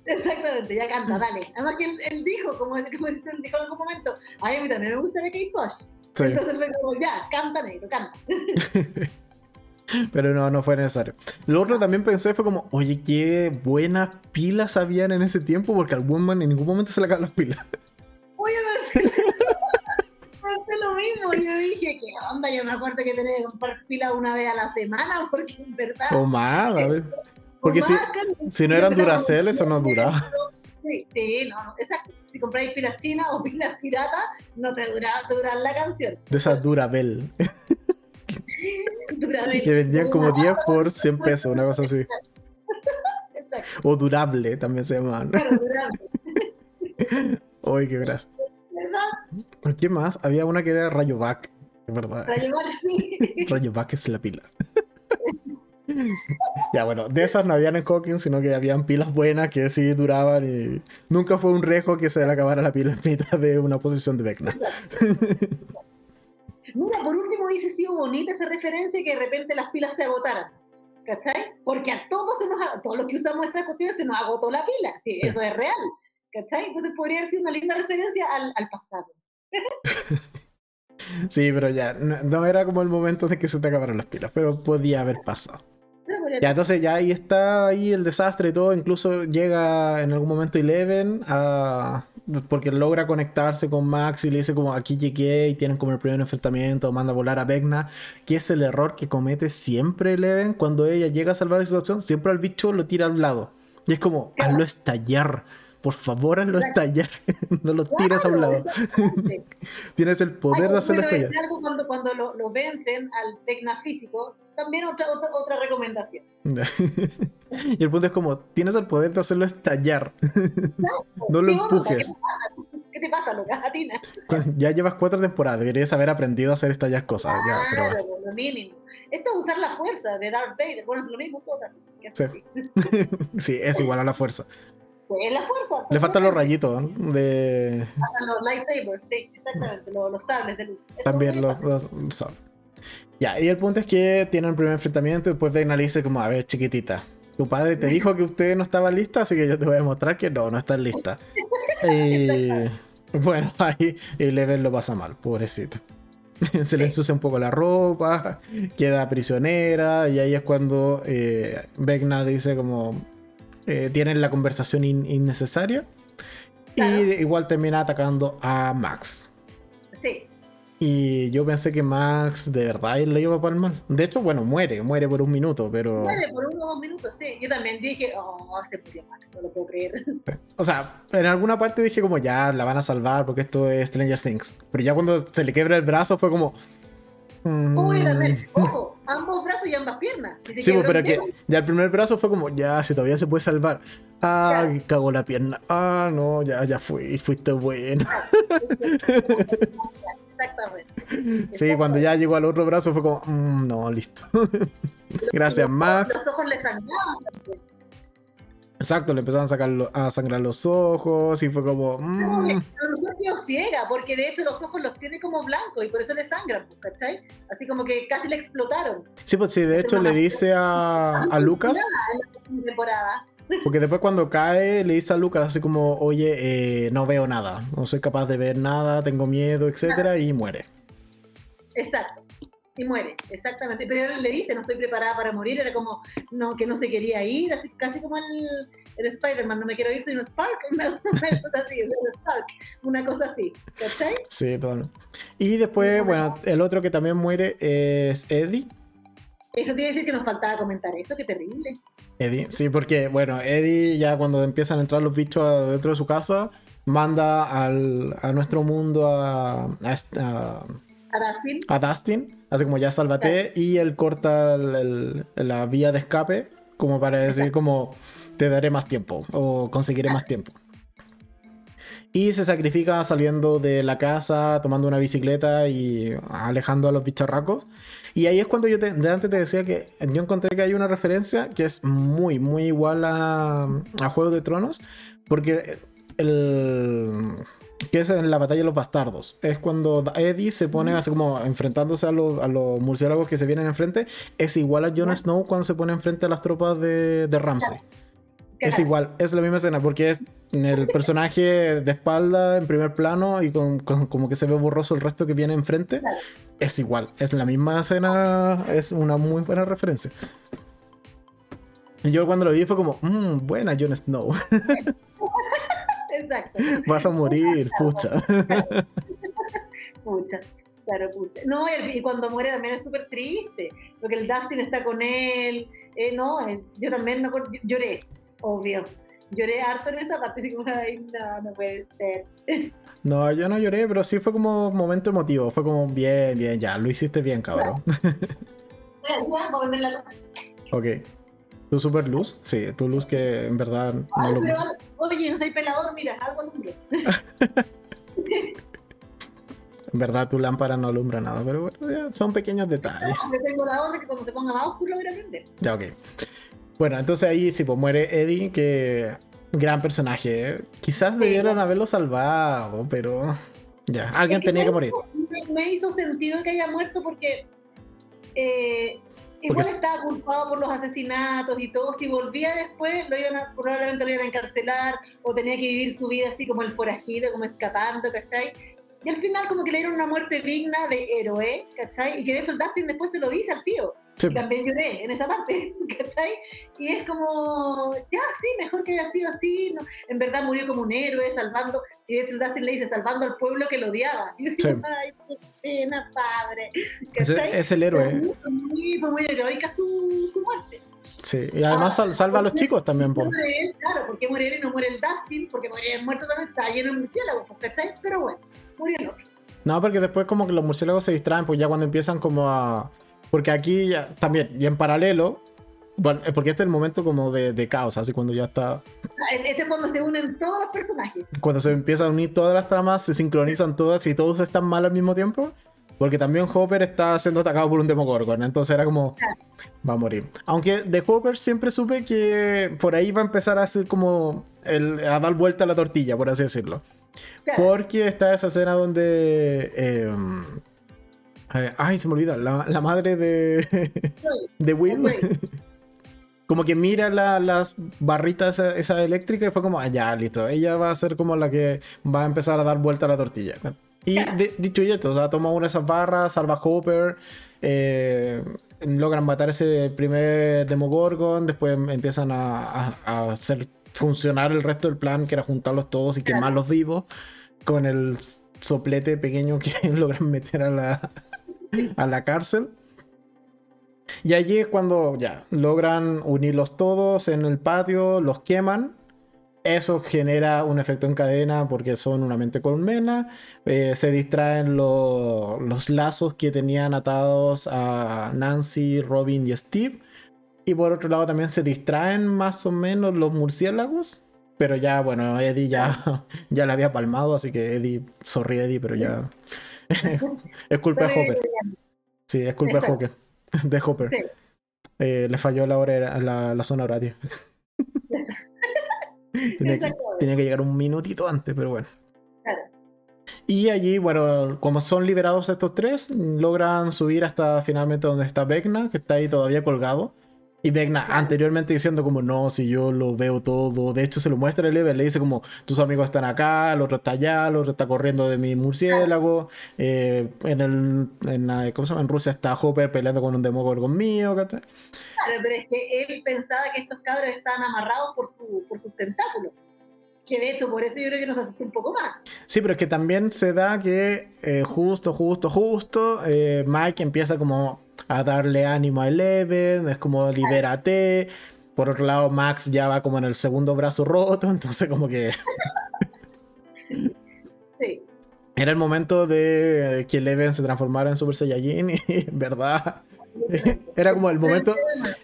Exactamente, ya canta, dale. Además que él, él dijo, como, como él dijo en algún momento, ay, a mí también me gustaría Kate Bush. Sí, Entonces fue como, ya, canta negro, canta. pero no, no fue necesario. Lo otro también pensé fue como, oye, qué buenas pilas habían en ese tiempo, porque al Woman en ningún momento se le acaban las pilas. Oye, pensé, pensé lo mismo. Y yo dije, ¿qué onda? Yo me acuerdo que tenía que comprar pila una vez a la semana, porque en verdad. O más, a ver. Porque si, si no eran Duracell, eso no duraba. Sí, sí, no, exacto. Si compráis pilas chinas o pilas piratas, no te dura, dura la canción. De esas Durabel. Dura Que vendían como 10 por 100 pesos, una cosa así. Exacto, O Durable también se llamaban. claro, dura, Uy, qué gracia. ¿verdad? ¿Qué más? Había una que era Rayovac, es verdad. Llevar así. Rayovac es la pila. Ya, bueno, de esas no habían en Hawking, sino que habían pilas buenas que sí duraban y nunca fue un riesgo que se le acabara la pila en mitad de una posición de Vecna. Mira, por último hubiese sido bonita esa referencia que de repente las pilas se agotaran. ¿Cachai? Porque a todos, se nos, a todos los que usamos estas cuestiones se nos agotó la pila. Sí, eso es real. ¿Cachai? Entonces podría haber sido una linda referencia al, al pasado. Sí, pero ya, no, no era como el momento de que se te acabaran las pilas, pero podía haber pasado. Pero Ya, entonces ya ahí está ahí el desastre y todo. Incluso llega en algún momento Eleven a... porque logra conectarse con Max y le dice como aquí llegué y tienen como el primer enfrentamiento, manda a volar a Vecna, que es el error que comete siempre Eleven cuando ella llega a salvar la situación, siempre al bicho lo tira al lado. Y es como, hazlo estallar. Por favor, hazlo estallar. no lo tires a un lado. Tienes el poder Ay, de hacerlo estallar. es algo cuando, cuando lo, lo vencen al Tecna físico, también otra, otra, otra recomendación. y el punto es como, tienes el poder de hacerlo estallar. no lo empujes. ¿Qué te pasa? ¿Qué te pasa, loca? Atina. Cu- Ya llevas cuatro temporadas, deberías haber aprendido a hacer estallar cosas. Ya, pero Claro, bueno. lo mínimo. Esto es usar la fuerza de Darth Vader. Bueno, es lo mismo todas. Sí. es igual a la fuerza. Pues es la fuerza. Le faltan los rayitos ¿no? de Faltan los lightsabers, sí, exactamente, los, los sables de luz. También los, los. Ya, y el punto es que tienen el primer enfrentamiento y después Vecna le dice como, a ver, chiquitita, tu padre te dijo que usted no estaba lista, así que yo te voy a demostrar que no, no estás lista. Y bueno, ahí Eleven lo pasa mal, pobrecito. Se le ensucia un poco la ropa, queda prisionera y ahí es cuando eh, Vecna dice como eh, tienen la conversación in- innecesaria Claro. y igual termina atacando a Max. Sí, Y yo pensé que Max de verdad le iba a palmar. De hecho, bueno, muere, muere por un minuto, pero... muere por uno o dos minutos, sí. Yo también dije, oh, se murió Max, no lo puedo creer. O sea, en alguna parte dije como ya la van a salvar porque esto es Stranger Things. Pero ya cuando se le quebra el brazo fue como... mm, Uy, también, ojo, ambos brazos y ambas piernas. Si Sí, pues, pero que ya el primer brazo fue como, ya, si todavía se puede salvar. Ah, Claro. cagó la pierna. Ah, no, ya, ya fui, fuiste bueno. Exactamente. Sí, cuando ya llegó al otro brazo fue como, mm, no, listo. Gracias, Max. Los ojos le sangraban. Exacto, le empezaron a, sacar lo- a sangrar los ojos y fue como, mm, mejor quedó ciega, porque de hecho los ojos los tiene como blancos y por eso le sangran, pues, ¿cachai? Así como que casi le explotaron. Sí, pues sí, de hecho le dice a, a Lucas, En la temporada. Porque después cuando cae le dice a Lucas así como, oye, eh, no veo nada, no soy capaz de ver nada, tengo miedo, etcétera, y muere. Exacto. y muere, exactamente. Pero le dice, no estoy preparada para morir, era como no, que no se quería ir, así, casi como el, el Spider-Man, no me quiero ir, soy un Spark, una, cosa así, Spark, una cosa así, ¿cachai? Sí, todo. Y después, bueno, el otro que también muere es Eddie. Eso quiere decir que nos faltaba comentar eso, qué terrible. Eddie, sí, porque, bueno, Eddie ya cuando empiezan a entrar los bichos dentro de su casa, manda al, a nuestro mundo a, a, a Dustin. así como ya sálvate, y él corta la vía de escape como para decir como te daré más tiempo o conseguiré más tiempo. Y se sacrifica saliendo de la casa, tomando una bicicleta y alejando a los bicharracos. Y ahí es cuando yo de antes te decía que yo encontré que hay una referencia que es muy, muy igual a, a Juego de Tronos. Porque el que es en la batalla de los bastardos. Es cuando Eddie se pone así como enfrentándose a, los, a los murciélagos que se vienen enfrente. Es igual a Jon Snow cuando se pone enfrente a las tropas de, de Es igual, es la misma escena, porque es el personaje de espalda en primer plano y con, como que se ve borroso el resto que viene enfrente. Es igual, es la misma escena, es una muy buena referencia. Yo cuando lo vi fue como, mmm, buena Jon Snow. Exacto. Vas a morir, pucha. pucha, claro, pucha. No, y cuando muere también es súper triste, porque el Dustin está con él. Eh, no, eh, yo también no, lloré, obvio. Lloré harto en esa parte, así como, ay, no, no puede ser. No, yo no lloré, pero sí fue como un momento emotivo. Fue como, bien, bien, ya, lo hiciste bien, cabrón. ok. ¿Tu super luz? Sí, tu luz que en verdad no Ay, lo... Pero, oye, no soy pelador, mira, algo alumbro. en verdad tu lámpara no alumbra nada, pero bueno, son pequeños detalles. No, yo tengo la otra que cuando se ponga más oscuro voy a. Ya, ok. Bueno, entonces ahí sí, pues muere Eddie, que gran personaje. ¿eh? Quizás debieron haberlo salvado, pero ya, alguien tenía que morir. Me, me, hizo sentido que haya muerto porque eh, Igual estaba culpado por los asesinatos y todo. Si volvía después, lo iban a, probablemente lo iban a encarcelar o tenía que vivir su vida así como el forajido, como escapando, ¿cachai? Y al final como que le dieron una muerte digna de héroe, ¿cachai? Y que de hecho Dustin después se lo dice al tío. Y también lloré en esa parte, ¿cachai? Y es como, ya, sí, mejor que haya sido así. No, en verdad murió como un héroe, salvando, y de hecho Dustin le dice, salvando al pueblo que lo odiaba. Y yo digo, ay, qué pena, padre. ¿cachai? Es, el héroe. Fue muy, fue muy heroica su, su muerte. Sí, y además ah, salva a los chicos también, po. Claro, porque muere él y no muere el Dustin, porque muere el muerto también está lleno de murciélagos, ¿cachai? Pero bueno, murió el otro. No, porque después como que los murciélagos se distraen, pues ya cuando empiezan como a... Porque aquí ya, también, y en paralelo, bueno, porque este es el momento como de, de caos, así cuando ya está... Ah, este es cuando se unen todos los personajes. Cuando se empiezan a unir todas las tramas, se sincronizan todas y todos están mal al mismo tiempo. Porque también Hopper está siendo atacado por un Demogorgon. Entonces era como. Va a morir. Aunque de Hopper siempre supe que por ahí va a empezar a hacer como. El, a dar vuelta a la tortilla, por así decirlo. Porque está esa escena donde. Em, eh, ay, se me olvida. La, madre de. de Will. como que mira las barritas esa, esa eléctrica y fue como, ah, ya, listo. Ella va a ser como la que va a empezar a dar vuelta a la tortilla. Y dicho y esto, o sea, toma una de esas barras, salva a Hopper, eh, logran matar ese primer Demogorgon, después empiezan a, hacer funcionar el resto del plan, que era juntarlos todos y quemarlos vivos, con el soplete pequeño que logran meter a la, a la cárcel. Y allí es cuando ya logran unirlos todos en el patio, los queman eso genera un efecto en cadena porque son una mente colmena. Eh, se distraen los lazos que tenían atados a Nancy, Robin y Steve. Y por otro lado también se distraen más o menos los murciélagos. Pero ya, bueno, Eddie ya, ya la había palmado, así que Eddie, sorry Eddie, pero ya... es culpa de Hopper. Sí, es culpa de Hopper. De Hopper. Eh, le falló la, hora, la, la zona horaria. Tenía, que, llegar un minutito antes, pero bueno. Y allí, bueno, como son liberados estos tres, logran subir hasta finalmente donde está Vecna, que está ahí todavía colgado. Y Vecna anteriormente diciendo como no, si yo lo veo todo. De hecho se lo muestra a Eleven, le dice como tus amigos están acá, el otro está allá, el otro está corriendo de mi murciélago. Eh, en el en, ¿cómo se llama? en Rusia está Hopper peleando con un demogorgon mío, ¿cachai? Claro, pero es que él pensaba que estos cabros estaban amarrados por, su, por sus tentáculos. Que de hecho, por eso yo creo que nos asustó un poco más. Sí, pero es que también se da que eh, justo, justo, justo, eh, Mike empieza como a darle ánimo a Eleven, es como libérate. Por otro lado, Max ya va como en el segundo brazo roto, entonces como que... sí. Era el momento de que Eleven se transformara en Super Saiyajin y en verdad era como el momento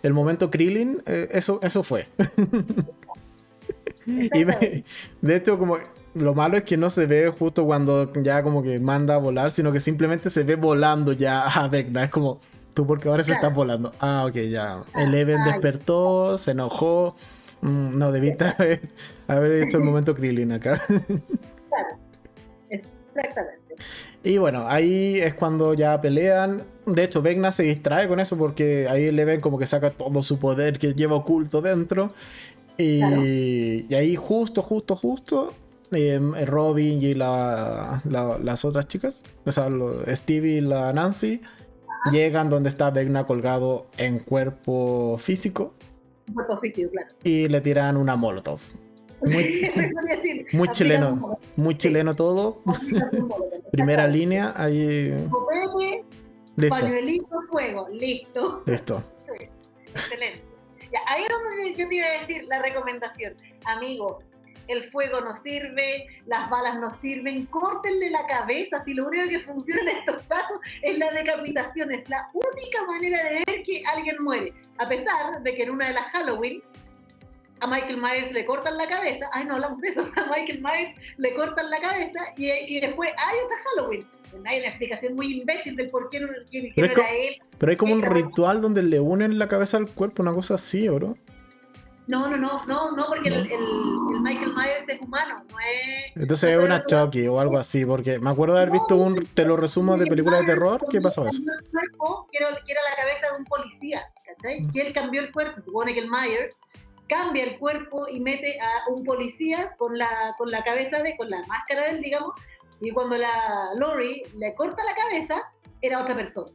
el momento Krillin, eh, eso eso fue. Y de hecho como lo malo es que no se ve justo cuando ya como que manda a volar, sino que simplemente se ve volando ya a Vecna. Es como, Tú porque ahora se está volando. Ah, ok, ya. Eleven despertó, se enojó. Mm, no, debiste haber, haber, hecho el momento Krillin acá. Claro, exactamente. Y bueno, ahí es cuando ya pelean. De hecho, Vegna se distrae con eso porque ahí Eleven como que saca todo su poder que lleva oculto dentro. Y, y ahí justo, justo, justo, eh, Robin y la, las otras chicas, o sea, Stevie y la Nancy, Llegan donde está Vegna colgado en cuerpo físico. Cuerpo físico, claro. Y le tiran una molotov. Muy, chileno, muy chileno todo. Primera línea, ahí. Listo. Pañuelito, fuego, listo. Listo. excelente. Ahí es donde yo te iba a decir la recomendación. Amigo, el fuego no sirve, las balas no sirven, córtenle la cabeza, si lo único que funciona en estos casos es la decapitación, es la única manera de ver que alguien muere, a pesar de que en una de las Halloween a Michael Myers le cortan la cabeza, ay no hablamos de eso, a Michael Myers le cortan la cabeza y, y después hay otra Halloween. Hay una explicación muy imbécil del por qué no, era él. Pero hay como un ritual donde le unen la cabeza al cuerpo, una cosa así, ¿o no, no, no, no, no, porque el, el, Michael Myers es humano, no es. Entonces es una Chucky o algo así, porque me acuerdo de haber visto un, te lo resumo, de película de terror, ¿qué pasó eso? El cuerpo, que era, la cabeza de un policía, ¿cachai? Mm. Que él cambió el cuerpo, supone que el Myers cambia el cuerpo y mete a un policía con la, con la cabeza de, con la máscara de él, digamos, y cuando la Lori le corta la cabeza, era otra persona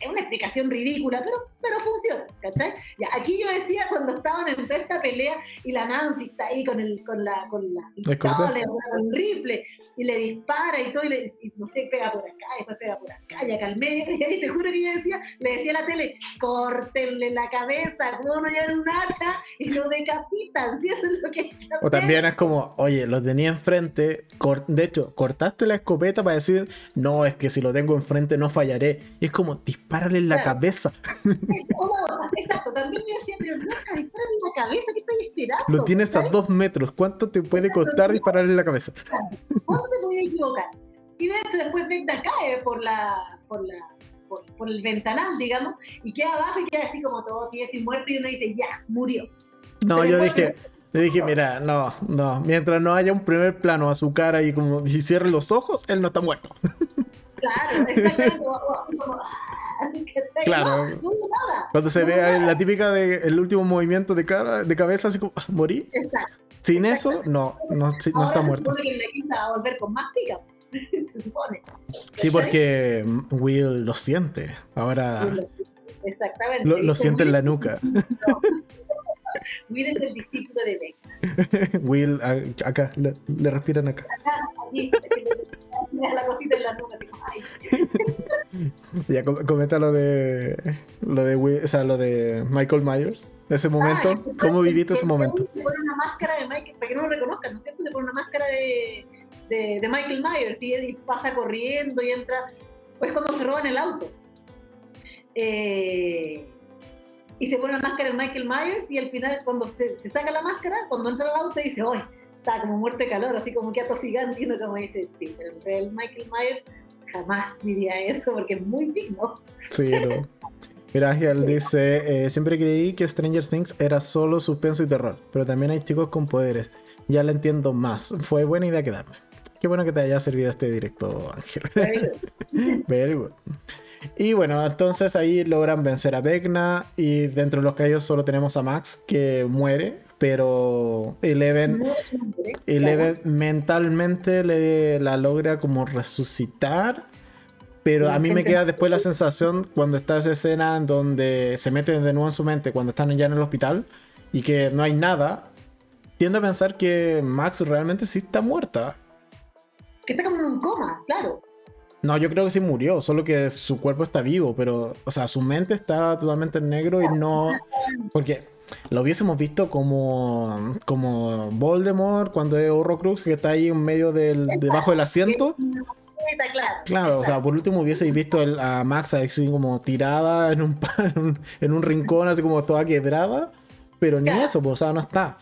es una explicación ridícula, pero, pero funciona, ¿cachai? Ya, aquí yo decía cuando estaban en toda esta pelea y la Nancy está ahí con, el, con la, con la pistola, con el rifle, y le dispara y todo, y, le, no sé, pega por acá, y después pega por acá, y acá al medio, y te juro que yo decía, le decía a la tele, córtenle la cabeza, uno ya en un hacha y lo decapitan, si eso es lo que... O también es como, oye, lo tenía enfrente, de hecho, cortaste la escopeta para decir, no, es que si lo tengo enfrente no fallaré, y es como, dispárale en la cabeza. Exacto, también yo decía, pero no, dispárale en la cabeza, ¿qué estoy esperando? Lo tienes a dos metros, ¿cuánto te puede costar dispararle en la cabeza? Te voy a equivocar? Y de hecho después Vecna cae por la, por la, por, el ventanal, digamos, y queda abajo y queda así como todo tieso y muerto y uno dice, ya, murió. No, yo dije, yo dije, mira, no, no, mientras no haya un primer plano a su cara y como si cierre los ojos, él no está muerto. Claro, exactamente, como, Claro. Cuando se ve la típica de el último movimiento de cara, de cabeza, así como morí. Exacto. Sin eso, no, no, no está muerto. Que a volver con más pica, se supone. Sí, porque Will lo siente. Ahora. lo siente. Exactamente. Lo, siente en la nuca. Will es el discípulo de Beck. Will, acá, le, le respiran acá. Acá, aquí, la cosita en la nuca, ay. Ya comenta lo de lo de Will, o sea, lo de Michael Myers ese momento? Ah, ¿Cómo viviste ese momento? Se pone una máscara de Michael, para que no lo reconozcan, ¿no es cierto? Se pone una máscara de, de, de Michael Myers y pasa corriendo y entra, pues como se roban el auto. Eh, y se pone la máscara de Michael Myers y al final cuando se, se saca la máscara, cuando entra al auto dice, ¡ay! Está como muerto de calor, así como que atosigante y uno como dice, sí, pero el Michael Myers jamás diría eso porque es muy digno. Sí, no. Ángel dice, eh, siempre creí que Stranger Things era solo suspenso y terror, pero también hay chicos con poderes. Ya lo entiendo más. Fue buena idea quedarme. Qué bueno que te haya servido este directo, Ángel. Very good. Y bueno, entonces ahí logran vencer a Vecna y dentro de los caídos solo tenemos a Max que muere, pero Eleven, Eleven mentalmente le, la logra como resucitar. Pero a mí me queda después la sensación cuando está esa escena en donde se mete de nuevo en su mente cuando están ya en el hospital y que no hay nada. Tiendo a pensar que Max realmente sí está muerta. Que está como en un coma, claro. No, yo creo que sí murió, solo que su cuerpo está vivo, pero, o sea, su mente está totalmente en negro y no. Porque lo hubiésemos visto como, como Voldemort cuando es Horrocrux, que está ahí en medio del, debajo del asiento. Claro, claro, o sea, por último hubieseis visto a Max así como tirada en un, en un rincón, así como toda quebrada, pero ni eso, pues, o sea, no está.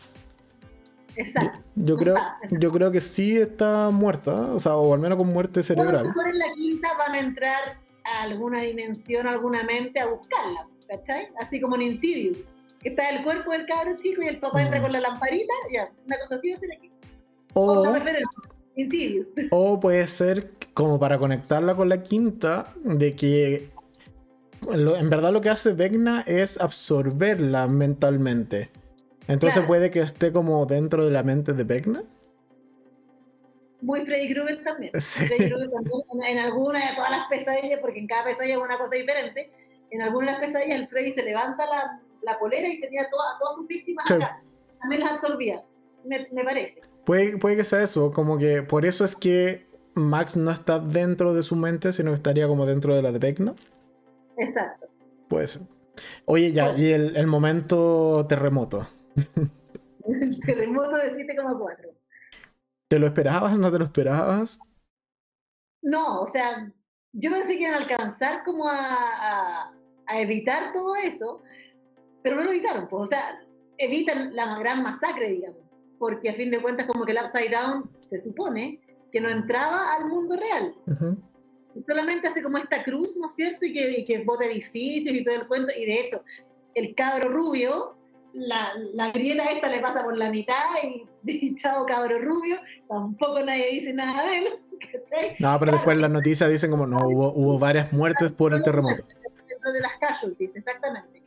Exacto. Yo, creo, yo creo que sí está muerta, o sea, o al menos con muerte cerebral. A lo mejor en la quinta van a entrar a alguna dimensión, a alguna mente a buscarla, ¿cachai? Así como en Insidious, que está el cuerpo del cabro chico y el papá entra mm. con la lamparita, ya, una cosa así va a ser aquí. O, O puede ser como para conectarla con la quinta, de que en verdad lo que hace Vecna es absorberla mentalmente. Entonces puede que esté como dentro de la mente de Vecna. Muy Freddy Krueger también. Freddy Krueger también en, alguna de todas las pesadillas, porque en cada pesadilla es una cosa diferente, en algunas de las pesadillas el Freddy se levanta la, la polera y tenía todas, sus víctimas acá. También las absorbía, me, me parece. Puede, puede que sea eso, como que por eso es que Max no está dentro de su mente, sino que estaría como dentro de la de Vecna. Exacto. Pues. Oye, ya, y el, el momento terremoto. El terremoto de 7,4. ¿Te lo esperabas? ¿No te lo esperabas? No, o sea, yo pensé que iban a alcanzar como a, a, evitar todo eso, pero no lo evitaron, pues, o sea, evitan la gran masacre, digamos, porque a fin de cuentas como que el Upside Down se supone que no entraba al mundo real. y solamente hace como esta cruz, ¿no es cierto? Y que, y que bota edificios y todo el cuento, y de hecho, el cabro rubio la, la, grieta esta le pasa por la mitad y, chao cabro rubio, tampoco nadie dice nada de él. No, pero después las noticias dicen como no, hubo, hubo varias muertes por el terremoto. Dentro de las casualties, exactamente.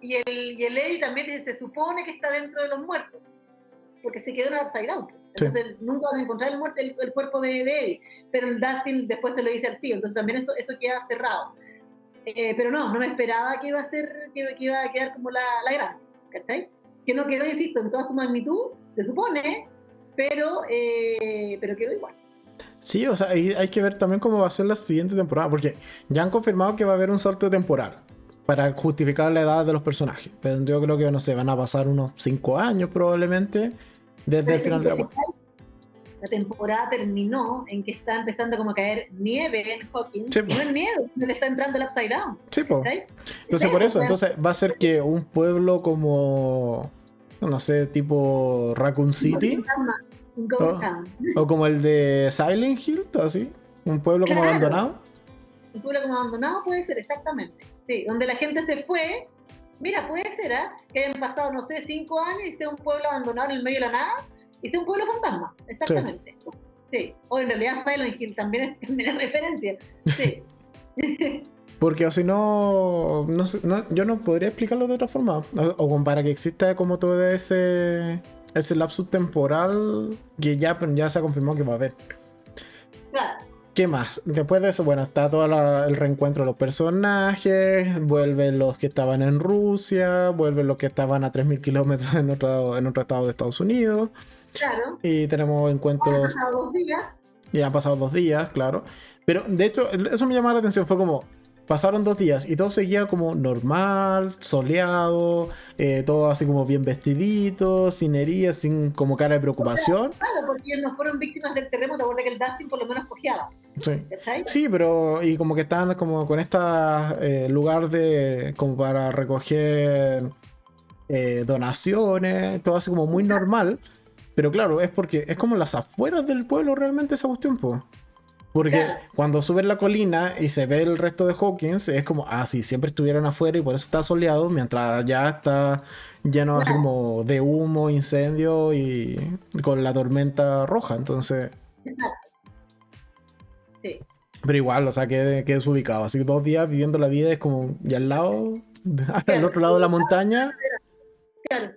Y el, y el Eddie también se supone que está dentro de los muertos, porque se quedó en el upside down. Entonces nunca van a encontrar el, muerto, el, cuerpo de, de, Eddie, pero el Dustin después se lo dice al tío, entonces también eso, eso queda cerrado. Eh, pero no, no me esperaba que iba a ser, que, que iba a quedar como la, la gran. ¿cachai? Que no quedó, insisto, en toda su magnitud, se supone, pero, eh, pero quedó igual. Sí, o sea, hay, hay, que ver también cómo va a ser la siguiente temporada, porque ya han confirmado que va a haber un salto temporal para justificar la edad de los personajes. Pero yo creo que, no sé, van a pasar unos 5 años probablemente desde el final de la cuarta la temporada terminó en que está empezando como a caer nieve en Hawking. no es nieve, no le está entrando el upside down. Sí, pues. Entonces, por eso, entonces va a ser que un pueblo como, no sé, tipo Raccoon City. O, como el de Silent Hill, así. Un pueblo como abandonado. Un pueblo como abandonado puede ser, exactamente. Sí, donde la gente se fue. Mira, puede ser, ¿eh? Que hayan pasado, no sé, cinco años y sea un pueblo abandonado en el medio de la nada es un pueblo fantasma, exactamente. Sí. O en realidad Silent Hill también es, también referencia. Sí. Porque o si no, no, yo no podría explicarlo de otra forma. O, para que exista como todo ese, ese lapso temporal que ya, ya se ha confirmado que va a haber. Claro. ¿Qué más? Después de eso, bueno, está todo el reencuentro de los personajes, vuelven los que estaban en Rusia, vuelven los que estaban a 3.000 kilómetros en otro, en otro estado de Estados Unidos. Claro. Y tenemos encuentros. Han pasado dos días. Y han pasado dos días, claro. Pero de hecho, eso me llamaba la atención. Fue como. Pasaron dos días y todo seguía como normal, soleado, eh, todo así como bien vestidito, sin heridas, sin como cara de preocupación. claro, porque no fueron víctimas del terremoto, porque el Dustin por lo menos cojeaba. Sí. sí, pero y como que estaban como con este lugar de como para recoger eh, donaciones, todo así como muy normal. Pero claro, es porque es como las afueras del pueblo realmente esa cuestión, po. Porque cuando subes la colina y se ve el resto de Hawkins, es como, ah, sí, siempre estuvieron afuera y por eso está soleado, mientras ya está lleno así como de humo, incendio y con la tormenta roja. Entonces. Sí. Pero igual, o sea, que, que ubicado. Así que dos días viviendo la vida es como ya al lado, al otro lado de la montaña. Claro.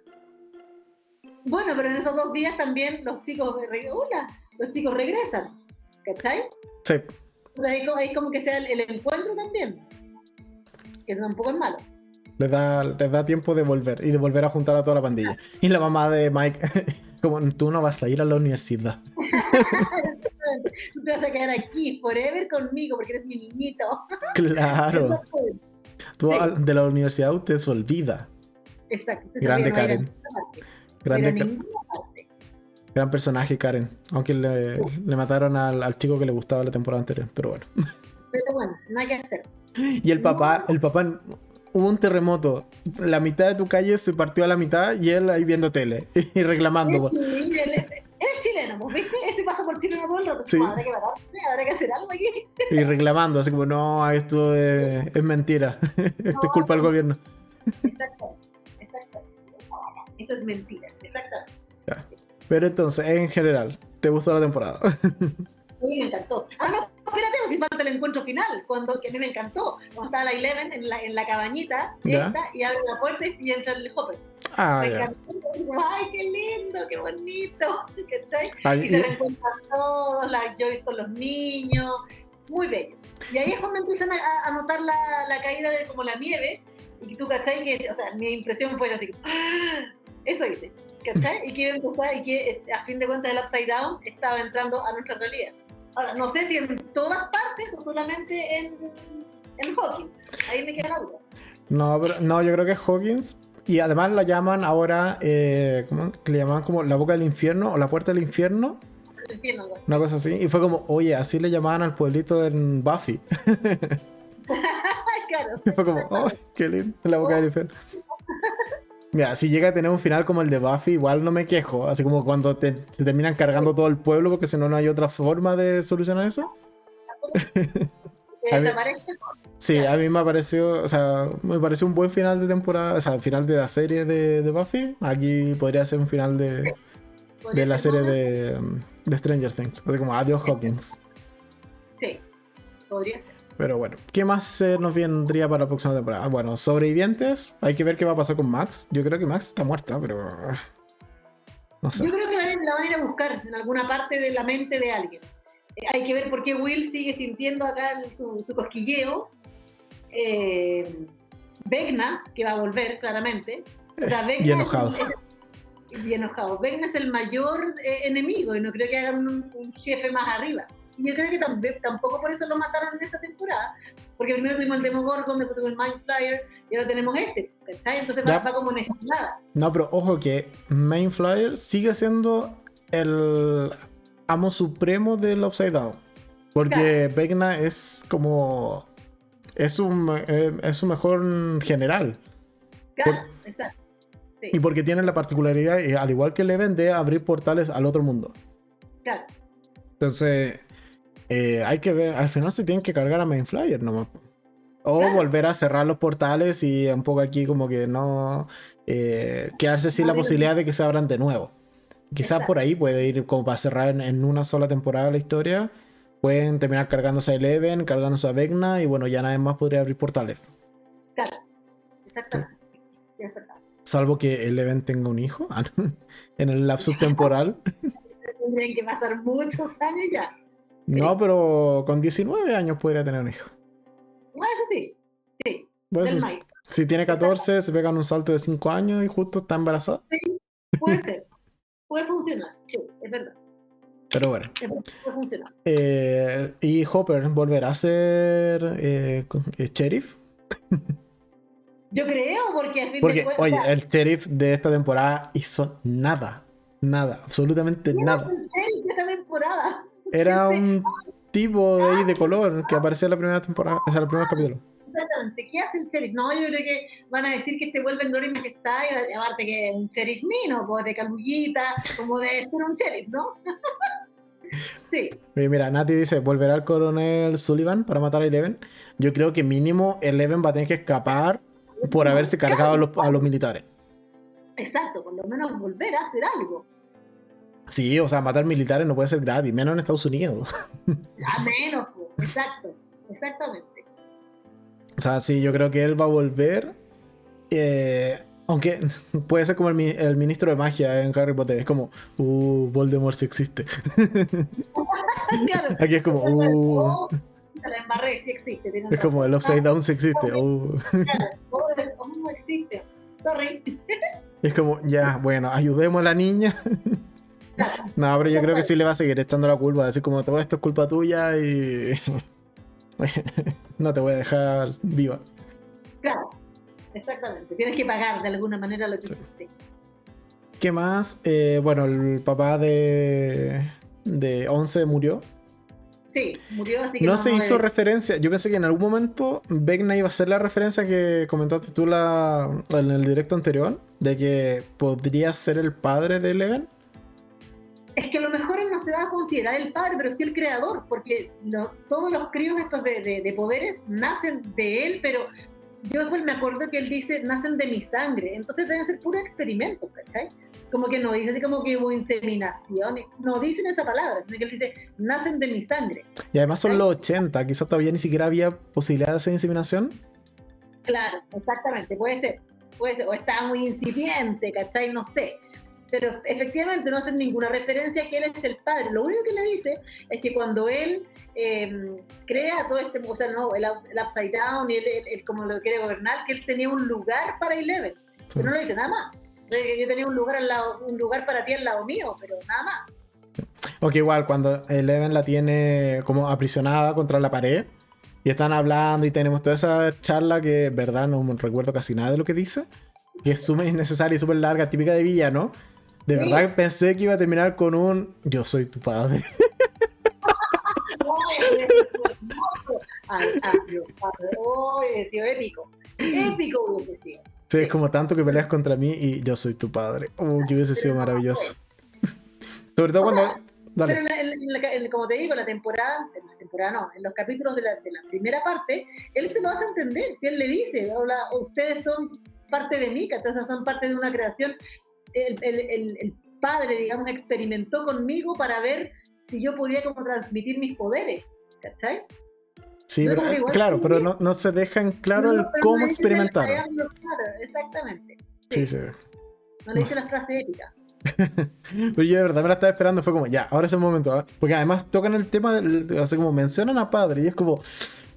Bueno, pero en esos dos días también los chicos, hola, los chicos regresan, ¿cachai? Sí. O sea, ahí, como que sea el, encuentro también, que es un poco malo. Les da, les da tiempo de volver y de volver a juntar a toda la pandilla. Y la mamá de Mike, como tú no vas a ir a la universidad. tú te vas a quedar aquí forever conmigo porque eres mi niñito. Claro. Tú de la universidad usted se olvida. Exacto. Grande Karen. Grande Gran personaje Karen. Aunque le, le mataron al, al, chico que le gustaba la temporada anterior. Pero bueno. Pero bueno, nada que hacer. Y el papá, el papá hubo un terremoto. La mitad de tu calle se partió a la mitad y él ahí viendo tele y reclamando. Sí, él es, chileno, ¿viste? Este pasa por Chile todo el rato. Sí. Habrá que habrá que hacer algo aquí. Y reclamando, así como, no, esto es, es mentira. esto es culpa del gobierno. Exacto, exacto. Eso es mentira, exacto. Pero entonces, en general, ¿te gustó la temporada? Sí, me encantó. Ah, no, espérate, si falta el encuentro final, cuando, que a mí me encantó. Cuando estaba la Eleven en la, en la cabañita, esta, y abre la puerta y entra el Hopper. Ah, me encantó. Ay, qué lindo, qué bonito. ¿Cachai? y se reencuentran todos, la Joyce con los niños. Muy bello. Y ahí es cuando empiezan a, notar la, la, caída de como la nieve. Y tú, ¿cachai? Que, o sea, mi impresión fue así. ¡Ah! Eso hice. ¿Cachai? Y que a empezar y que a fin de cuentas el Upside Down estaba entrando a nuestra realidad. Ahora, no sé si en todas partes o solamente en, en Hawkins. Ahí me queda la duda. No, pero, no, yo creo que es Hawkins. Y además la llaman ahora, eh, ¿cómo? Le llaman como la boca del infierno o la puerta del infierno. El infierno, Una cosa así. Y fue como, oye, así le llamaban al pueblito en Buffy. claro. Y fue como, oh, qué lindo, la boca del infierno. Mira, si llega a tener un final como el de Buffy, igual no me quejo. Así como cuando se terminan cargando todo el pueblo, porque si no, no hay otra forma de solucionar eso. a mí, sí, a mí me pareció, o sea, me pareció un buen final de temporada, o sea, final de la serie de, de Buffy. Aquí podría ser un final de, de la serie de, de Stranger Things. O sea, como Adiós Hawkins. Sí, podría ser. Pero bueno, ¿qué más nos vendría para la próxima temporada? Bueno, sobrevivientes, hay que ver qué va a pasar con Max. Yo creo que Max está muerta, pero. No sé. Yo creo que la van a ir a buscar en alguna parte de la mente de alguien. Eh, hay que ver por qué Will sigue sintiendo acá su, cosquilleo. Eh, Vegna, que va a volver claramente. O sea, y enojado. y enojado. Vegna es el mayor eh, enemigo y no creo que hagan un jefe más arriba. Yo creo que tampoco por eso lo mataron en esta temporada, porque primero tuvimos el Demogorgon, después tuvimos el Mind Flyer y ahora tenemos este, ¿cachai? Entonces va, como una escalada. No, pero ojo que Mind Flyer sigue siendo el amo supremo del Upside Down. Porque claro. es como. Es un, eh, es un mejor general. Claro, exacto. Y porque tiene la particularidad, eh, al igual que Leven, de abrir portales al otro mundo. Claro. Entonces, eh, hay que ver, al final se tienen que cargar a Main Flyer nomás. O volver a cerrar los portales y un poco aquí como que no eh, quedarse sin la posibilidad de que se abran de nuevo. Quizás por ahí puede ir como para cerrar en, una sola temporada la historia. Pueden terminar cargándose a Eleven, cargándose a Vecna y bueno, ya nadie más podría abrir portales. Claro, exactamente. Salvo que Eleven tenga un hijo en el lapso temporal. Tendrían que pasar muchos años ya. No, pero con 19 años podría tener un hijo. No, eso sí. Sí. si tiene 14, se pegan un salto de 5 años y justo está embarazada. Sí, puede ser. puede funcionar. Sí, es verdad. Pero bueno. Puede funcionar. Eh, ¿Y Hopper volverá a ser eh, eh sheriff? Yo creo, porque a fin Porque, de oye, el sheriff de esta temporada hizo nada. Nada, absolutamente nada. El sheriff de esta temporada? Era un tipo de ahí de color que aparecía en la primera temporada, o sea, el primer capítulo. Exactamente, ¿qué hace el sheriff? No, yo creo que van a decir que este vuelve en gloria y majestad y aparte que un sheriff mino, pues de calullita, como de ser un sheriff, ¿no? sí. Oye, mira, Nati dice, ¿volverá el coronel Sullivan para matar a Eleven? Yo creo que mínimo Eleven va a tener que escapar por haberse cargado a los, a los militares. Exacto, por lo menos volver a hacer algo. Sí, o sea, matar militares no puede ser gratis, menos en Estados Unidos. A menos, Exacto, exactamente. O sea, sí, yo creo que él va a volver. Eh, aunque puede ser como el, el, ministro de magia en Harry Potter. Es como, uh, Voldemort sí existe. claro. Aquí es como, uh. La embarré, sí existe. Es como el Upside Down sí existe. Uh. Claro, oh, no existe. Sorry. Es como, ya, bueno, ayudemos a la niña. no, pero yo creo que sí le va a seguir echando la culpa. Así como todo esto es culpa tuya y. no te voy a dejar viva. Claro, exactamente. Tienes que pagar de alguna manera lo que hiciste. ¿Qué más? Eh, bueno, el papá de, de 11 murió. Sí, murió así que no, se hizo referencia. Yo pensé que en algún momento Vecna iba a hacer la referencia que comentaste tú la, en el directo anterior, de que podría ser el padre de Eleven. Es que a lo mejor él no se va a considerar el padre, pero sí el creador, porque no, todos los críos estos de, de, de, poderes nacen de él, pero yo después me acuerdo que él dice, nacen de mi sangre, entonces deben ser puro experimento, ¿cachai? Como que no dice así como que hubo inseminaciones, no dicen esa palabra, sino que él dice, nacen de mi sangre. Y además son los 80, quizás todavía ni siquiera había posibilidad de hacer inseminación. Claro, exactamente, puede ser, puede ser, o está muy incipiente, ¿cachai? No sé pero efectivamente no hacen ninguna referencia a que él es el padre. Lo único que le dice es que cuando él eh, crea todo este, o sea, no, el, el Upside Down y él, él, como lo quiere gobernar, que él tenía un lugar para Eleven. Pero no le dice nada más. Yo tenía un lugar, al lado, un lugar para ti al lado mío, pero nada más. Ok, igual, cuando Eleven la tiene como aprisionada contra la pared y están hablando y tenemos toda esa charla que, verdad, no recuerdo casi nada de lo que dice, que es súper innecesaria y súper larga, típica de villano. De verdad que pensé que iba a terminar con un Yo soy tu padre. Ay, épico. Épico hubiese sido. Sí, es como tanto que peleas contra mí y yo soy tu padre. Oh, que hubiese sido maravilloso. Sobre todo cuando. Dale. Pero en la, en la, como te digo, la temporada, en la temporada no, en los capítulos de la, de la, primera parte, él se lo hace entender. Si él le dice, hola, ustedes son parte de mí, entonces son parte de una creación el, el, el, padre, digamos, experimentó conmigo para ver si yo podía como transmitir mis poderes, ¿cachai? Sí, pero, igual, claro, pero no, no, se dejan claro no, el cómo experimentar. Claro, exactamente. Sí, sí. sí. No le dice la frase épica. pero yo de verdad me la estaba esperando, fue como, ya, ahora es el momento. ¿eh? Porque además tocan el tema, del, así como mencionan a padre, y es como,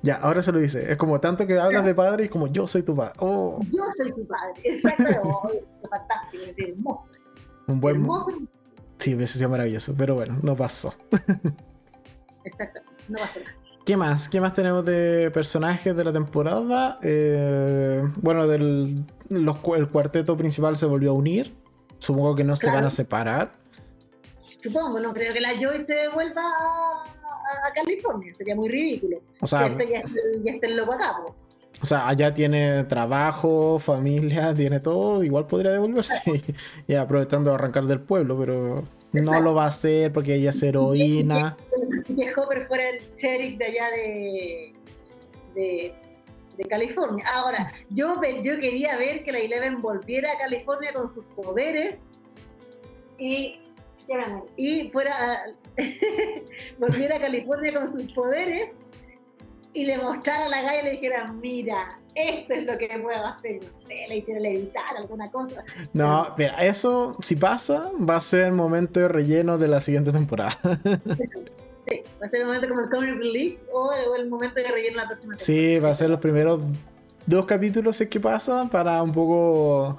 ya, ahora se lo dice. Es como tanto que hablas de padre y es como yo soy tu padre. Oh. Yo soy tu padre. Exacto. oh, fantástico, es hermoso. Un buen. Hermoso. Sí, hubiese sido maravilloso, pero bueno, no pasó. Exacto, no pasó nada. ¿Qué más? ¿Qué más tenemos de personajes de la temporada? Eh, bueno, del, los, el cuarteto principal se volvió a unir. Supongo que no se van a separar. Supongo, no creo que la Joy se vuelva a, a California. Sería muy ridículo. O sea, ya, ya, ya está el loco acá, po. O sea, allá tiene trabajo, familia, tiene todo, igual podría devolverse y, aprovechando de arrancar del pueblo, pero no lo va a hacer porque ella es heroína. Que Hopper fuera el sheriff de allá de, de, de California. Ahora, yo, yo quería ver que la Eleven volviera a California con sus poderes y, y fuera volviera a California con sus poderes y le mostrara a la galla y le dijera, mira, esto es lo que puedo hacer, no sé, le hiciera levitar alguna cosa. No, mira, eso si pasa, va a ser el momento de relleno de la siguiente temporada. sí, va a ser el momento como el comic relief o el momento de relleno de la próxima temporada. Sí, va a ser los primeros dos capítulos es que pasa para un poco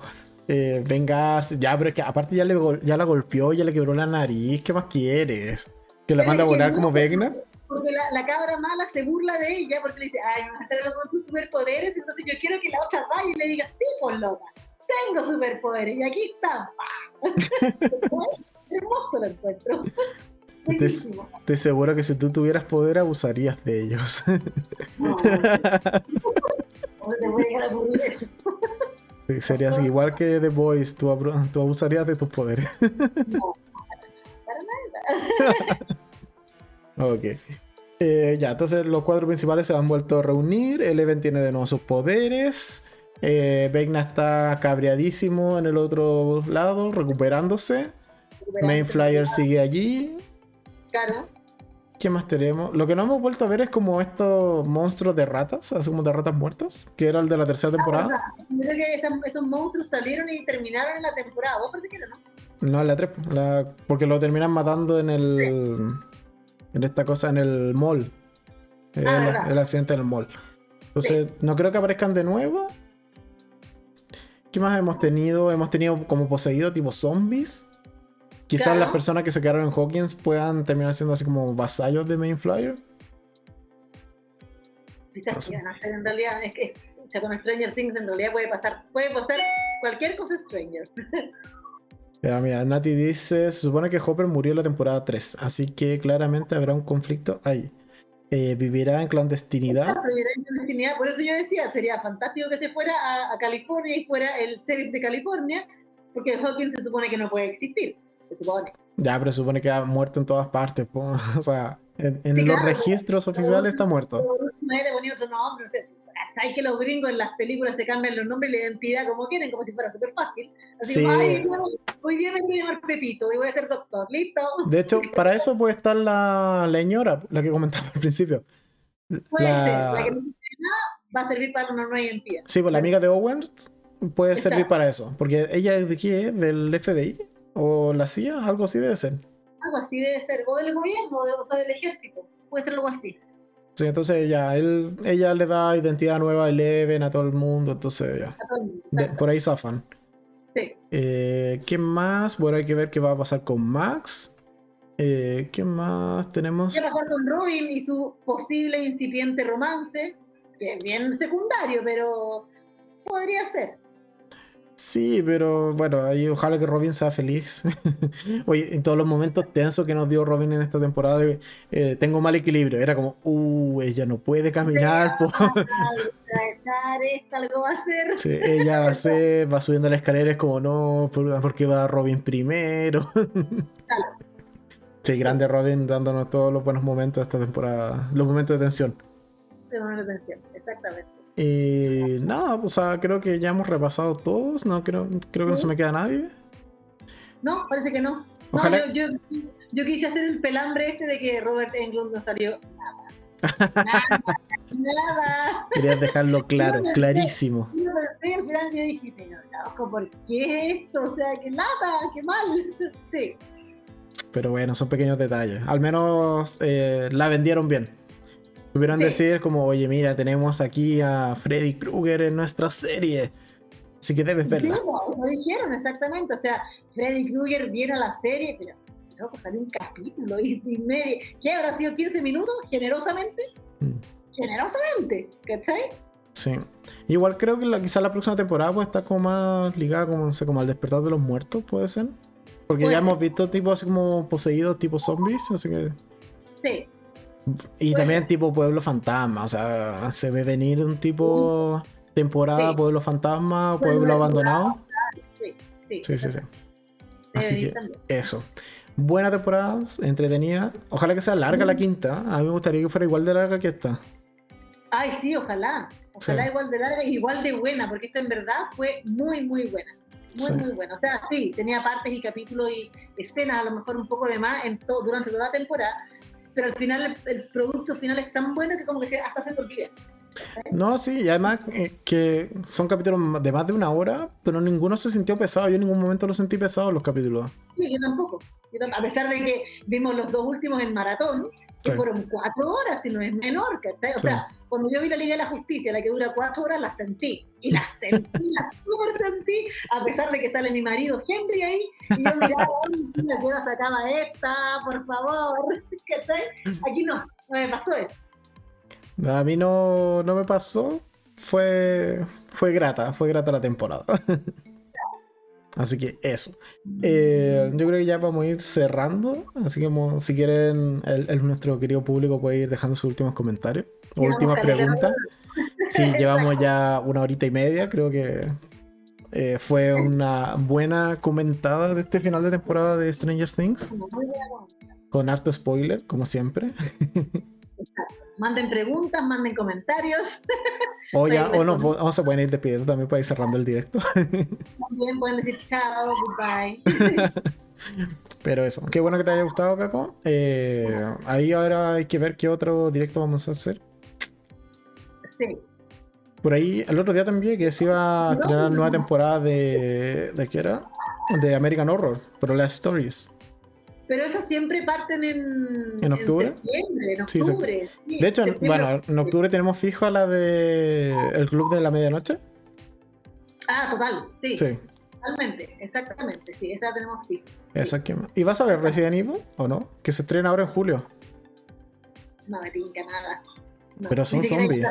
eh, vengarse. Ya, pero es que aparte ya, le, ya la golpeó, ya le quebró la nariz, ¿qué más quieres? Que la manda a volar como Vegna porque la, la, cabra mala se burla de ella porque le dice, ay, me vas a con tus superpoderes, entonces yo quiero que la otra vaya y le diga, sí, por loca, tengo superpoderes y aquí están. Hermoso lo encuentro. Estoy, estoy, seguro que si tú tuvieras poder abusarías de ellos. No, no, no. Serías igual que The Boys, tú, tú abusarías de tus poderes. No, para nada. Ok. Eh, ya, entonces los cuatro principales se han vuelto a reunir. Eleven tiene de nuevo sus poderes. Eh, Vecna está cabreadísimo en el otro lado, recuperándose. Main Flyer sigue allí. Claro. ¿Qué más tenemos? Lo que no hemos vuelto a ver es como estos monstruos de ratas, así como de ratas muertas, que era el de la tercera temporada. Ah, Yo creo que esos, esos monstruos salieron y terminaron en la temporada. ¿Vos parece que no? No, en la 3, la- porque lo terminan matando en el. En esta cosa, en el mall. Ah, el, el accidente en el mall. Entonces, no creo que aparezcan de nuevo. ¿Qué más hemos tenido? Hemos tenido como poseído tipo zombies. Quizás Claro. las personas que se quedaron en Hawkins puedan terminar siendo así como vasallos de Main Flyer. Quizás No sé. en realidad. Es que o sea, con Stranger Things en realidad puede pasar, puede pasar cualquier cosa Stranger. Ya, mira, Nati dice, se supone que Hopper murió en la temporada 3, así que claramente habrá un conflicto ahí. Eh, vivirá en clandestinidad. Era en clandestinidad. Por eso yo decía, sería fantástico que se fuera a, a California y fuera el sheriff de California, porque Hawkins se supone que no puede existir. Se supone. Ya, pero se supone que ha muerto en todas partes. po. O sea, en, en Sí, los claro. registros oficiales está muerto. No le ponía otro nombre. no sé. ¿Sabes que los gringos en las películas se cambian los nombres y la identidad como quieren, como si fuera súper fácil? Así Sí. como, ay, no, hoy día me voy a llamar Pepito y voy a ser doctor. ¿Listo? De hecho, para eso puede estar la leñora, la que comentaba al principio. Puede La- ser. La que no va a servir para una nueva identidad. Sí, pues la amiga de Owens puede Exacto. servir para eso. Porque ella es de qué? es? ¿Del FBI? ¿O la CIA? Algo así debe ser. Algo así debe ser. O del gobierno, o sea, del ejército. Puede ser algo así. Sí, entonces ya, él, ella le da identidad nueva a Eleven, a todo el mundo, entonces ya. A mundo. De- por ahí zafan. Sí. Eh, ¿Qué más? Bueno, hay que ver qué va a pasar con Max. Eh, ¿Qué más tenemos? ¿Qué pasar con Robin y su posible incipiente romance? Que es bien secundario, pero podría ser. Sí, pero bueno, ahí ojalá que Robin sea feliz. Oye, en todos los momentos tensos que nos dio Robin en esta temporada, de, eh, tengo mal equilibrio. Era como, uh, ella no puede caminar. po". Algo va a echar esta, algo va a hacer. Sí, ella va, a hacer- va subiendo la escalera, es como, no, ¿por, por qué va Robin primero? Sí, grande Robin dándonos todos los buenos momentos de esta temporada, los momentos de tensión. Te ponen atención, exactamente. Y nada, o sea, creo que ya hemos repasado todos, no creo, creo que no se me queda nadie. No, parece que no. No, Ojalá- yo, yo, yo quise hacer el pelambre este de que Robert Englund no salió nada. Nada, nada. Querías dejarlo claro, clarísimo. Yo pensé al final yo dije, pero loco, ¿por qué esto? O sea, que nada, qué mal. Sí, Pero bueno, son pequeños detalles. Al menos eh, la vendieron bien. Tuvieron Sí. decir como, oye, mira, tenemos aquí a Freddy Krueger en nuestra serie. Así que debes verla. Sí, no, lo dijeron exactamente. O sea, Freddy Krueger viene a la serie, pero loco, salió un capítulo y, y medio. ¿Qué habrá sido 15 minutos? Generosamente. Mm. Generosamente, ¿cachai? Sí. Igual creo que la, quizá la próxima temporada puede estar como más ligada como, no sé, como al despertar de los muertos, puede ser. Porque Puede ya ser. hemos visto tipos así como poseídos, tipo zombies, así que... Sí. Y también tipo pueblo fantasma, o sea, se ve venir un tipo temporada Sí. pueblo fantasma, Pueblo pueblo abandonado. Sí, sí. Sí, sí, sí. Debe Así que también. eso. Buena temporada, entretenida. Ojalá que sea larga la quinta. A mí me gustaría que fuera igual de larga que esta. Ay, sí, ojalá. Ojalá Sí. igual de larga y igual de buena, porque esta en verdad fue muy, muy buena. Muy, Sí. muy buena. O sea, sí, tenía partes y capítulos y escenas a lo mejor un poco de más en todo, durante toda la temporada, pero al final el, producto final es tan bueno que como que se- hasta se te olvida. No, sí, y además eh, que son capítulos de más de una hora, pero ninguno se sintió pesado. Yo en ningún momento lo sentí pesado los capítulos. Sí, yo tampoco. Yo a pesar de que vimos los dos últimos en maratón, que Sí. fueron cuatro horas, si no es menor, ¿cachai? O Sí. sea, cuando yo vi la Liga de la Justicia, la que dura cuatro horas, la sentí. Y la sentí, la super sentí, a pesar de que sale mi marido Henry ahí, y yo miraba, "Ay, sí, ¿a qué hora sacaba esta? Por favor, ¿cachai? Aquí no, no me pasó eso. A mí no, no me pasó. Fue, fue grata, fue grata la temporada. Así que eso. Eh, yo creo que ya vamos a ir cerrando. Así que mo- si quieren, el, el- nuestro querido público puede ir dejando sus últimos comentarios o últimas preguntas. Sí, llevamos ya una horita y media. Creo que eh, fue una buena comentada de este final de temporada de Stranger Things. Como. Con harto spoiler, como siempre. Manden preguntas, manden comentarios. O, ya, o, nos, respondo. o se pueden ir despidiendo también para ir cerrando el directo. También pueden decir chao, goodbye. Pero eso, qué bueno que te haya gustado, Caco. Eh, ahí ahora hay que ver qué otro directo vamos a hacer. Sí. Por ahí, el otro día también que se iba a estrenar nueva temporada de. ¿De qué era? De American Horror, pero las stories. Pero esas siempre parten en. ¿En octubre? en sí, De hecho, bueno, en octubre tenemos fijo a la de. El Club de la Medianoche. Ah, total, sí, Sí, totalmente, exactamente, sí, esa la tenemos fijo. exactamente. ¿Y vas a ver Resident Evil o no? Que se estrena ahora en julio. No me tinca nada. No, Pero son zombies.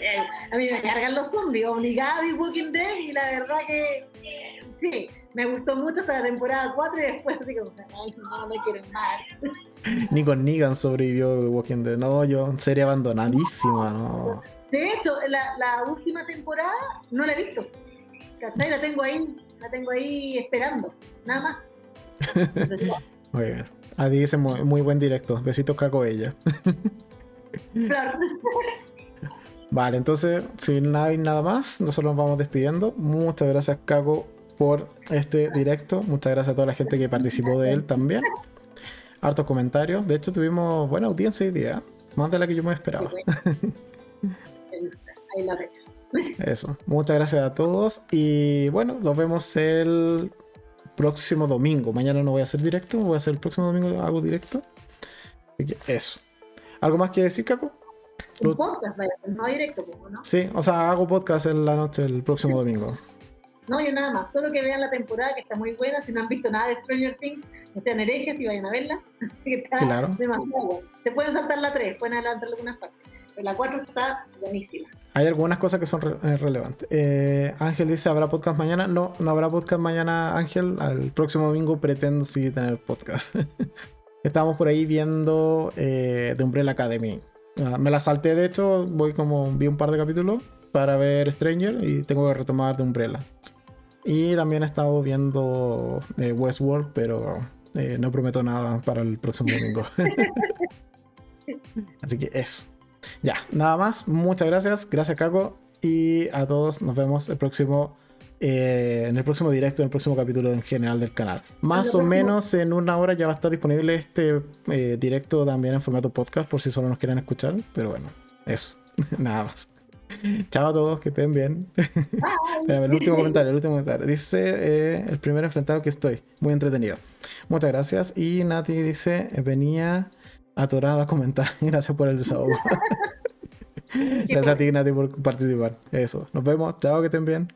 Eh, a mí me cargan los zombies, obligada a ver Walking Dead y la verdad que eh, sí, me gustó mucho hasta la temporada 4 y después así como, ay, no, no quiero más. Ni con Negan sobrevivió The Walking Dead. No, yo, serie abandonadísima, no. De hecho, la, la última temporada no la he visto. ¿Cachai? La tengo ahí, la tengo ahí esperando, nada más. Entonces, Muy bien. A ti dice muy, muy buen directo. Besitos, Caco, ella. claro. Vale, entonces, si no hay nada más, nosotros nos vamos despidiendo. Muchas gracias, Caco, por este directo. Muchas gracias a toda la gente que participó de él también. Hartos comentarios. De hecho, tuvimos buena audiencia hoy día. Más de la que yo me esperaba. Ahí la. Eso. Muchas gracias a todos. Y bueno, nos vemos el próximo domingo. Mañana no voy a hacer directo. Voy a hacer el próximo domingo, hago directo. Así que eso. ¿Algo más que decir, Caco? Un podcast, vaya, no directo, pues, ¿no? Sí, o sea, hago podcast en la noche el próximo domingo. No, yo nada más, solo que vean la temporada que está muy buena. Si no han visto nada de Stranger Things, no sean herejes y vayan a verla. que está Claro. demasiado buena. Se pueden saltar la 3, pueden adelantar algunas partes. Pero la 4 está buenísima. Hay algunas cosas que son re- eh, relevantes. Eh, Ángel dice, ¿habrá podcast mañana? No, no habrá podcast mañana, Ángel. El próximo domingo pretendo sí tener podcast. Estábamos por ahí viendo eh, The Umbrella Academy. Ah, me la salté, de hecho, voy como, vi un par de capítulos para ver Stranger y tengo que retomar The Umbrella. Y también he estado viendo eh, Westworld, pero eh, no prometo nada para el próximo domingo. Así que eso. Ya, nada más. Muchas gracias. Gracias, Caco. Y a todos nos vemos el próximo. Eh, en el próximo directo, en el próximo capítulo en general del canal. Más o próximo- menos en una hora ya va a estar disponible este eh, directo también en formato podcast por si solo nos quieren escuchar. Pero bueno, eso. Nada más. Chao a todos, que estén bien. Espérame, el último comentario, el último comentario. Dice eh, el primer enfrentado que estoy. Muy entretenido. Muchas gracias. Y Nati dice, venía atorada a comentar. Gracias por el desahogo. gracias a ti, Nati, por participar. Eso. Nos vemos. Chao, que estén bien.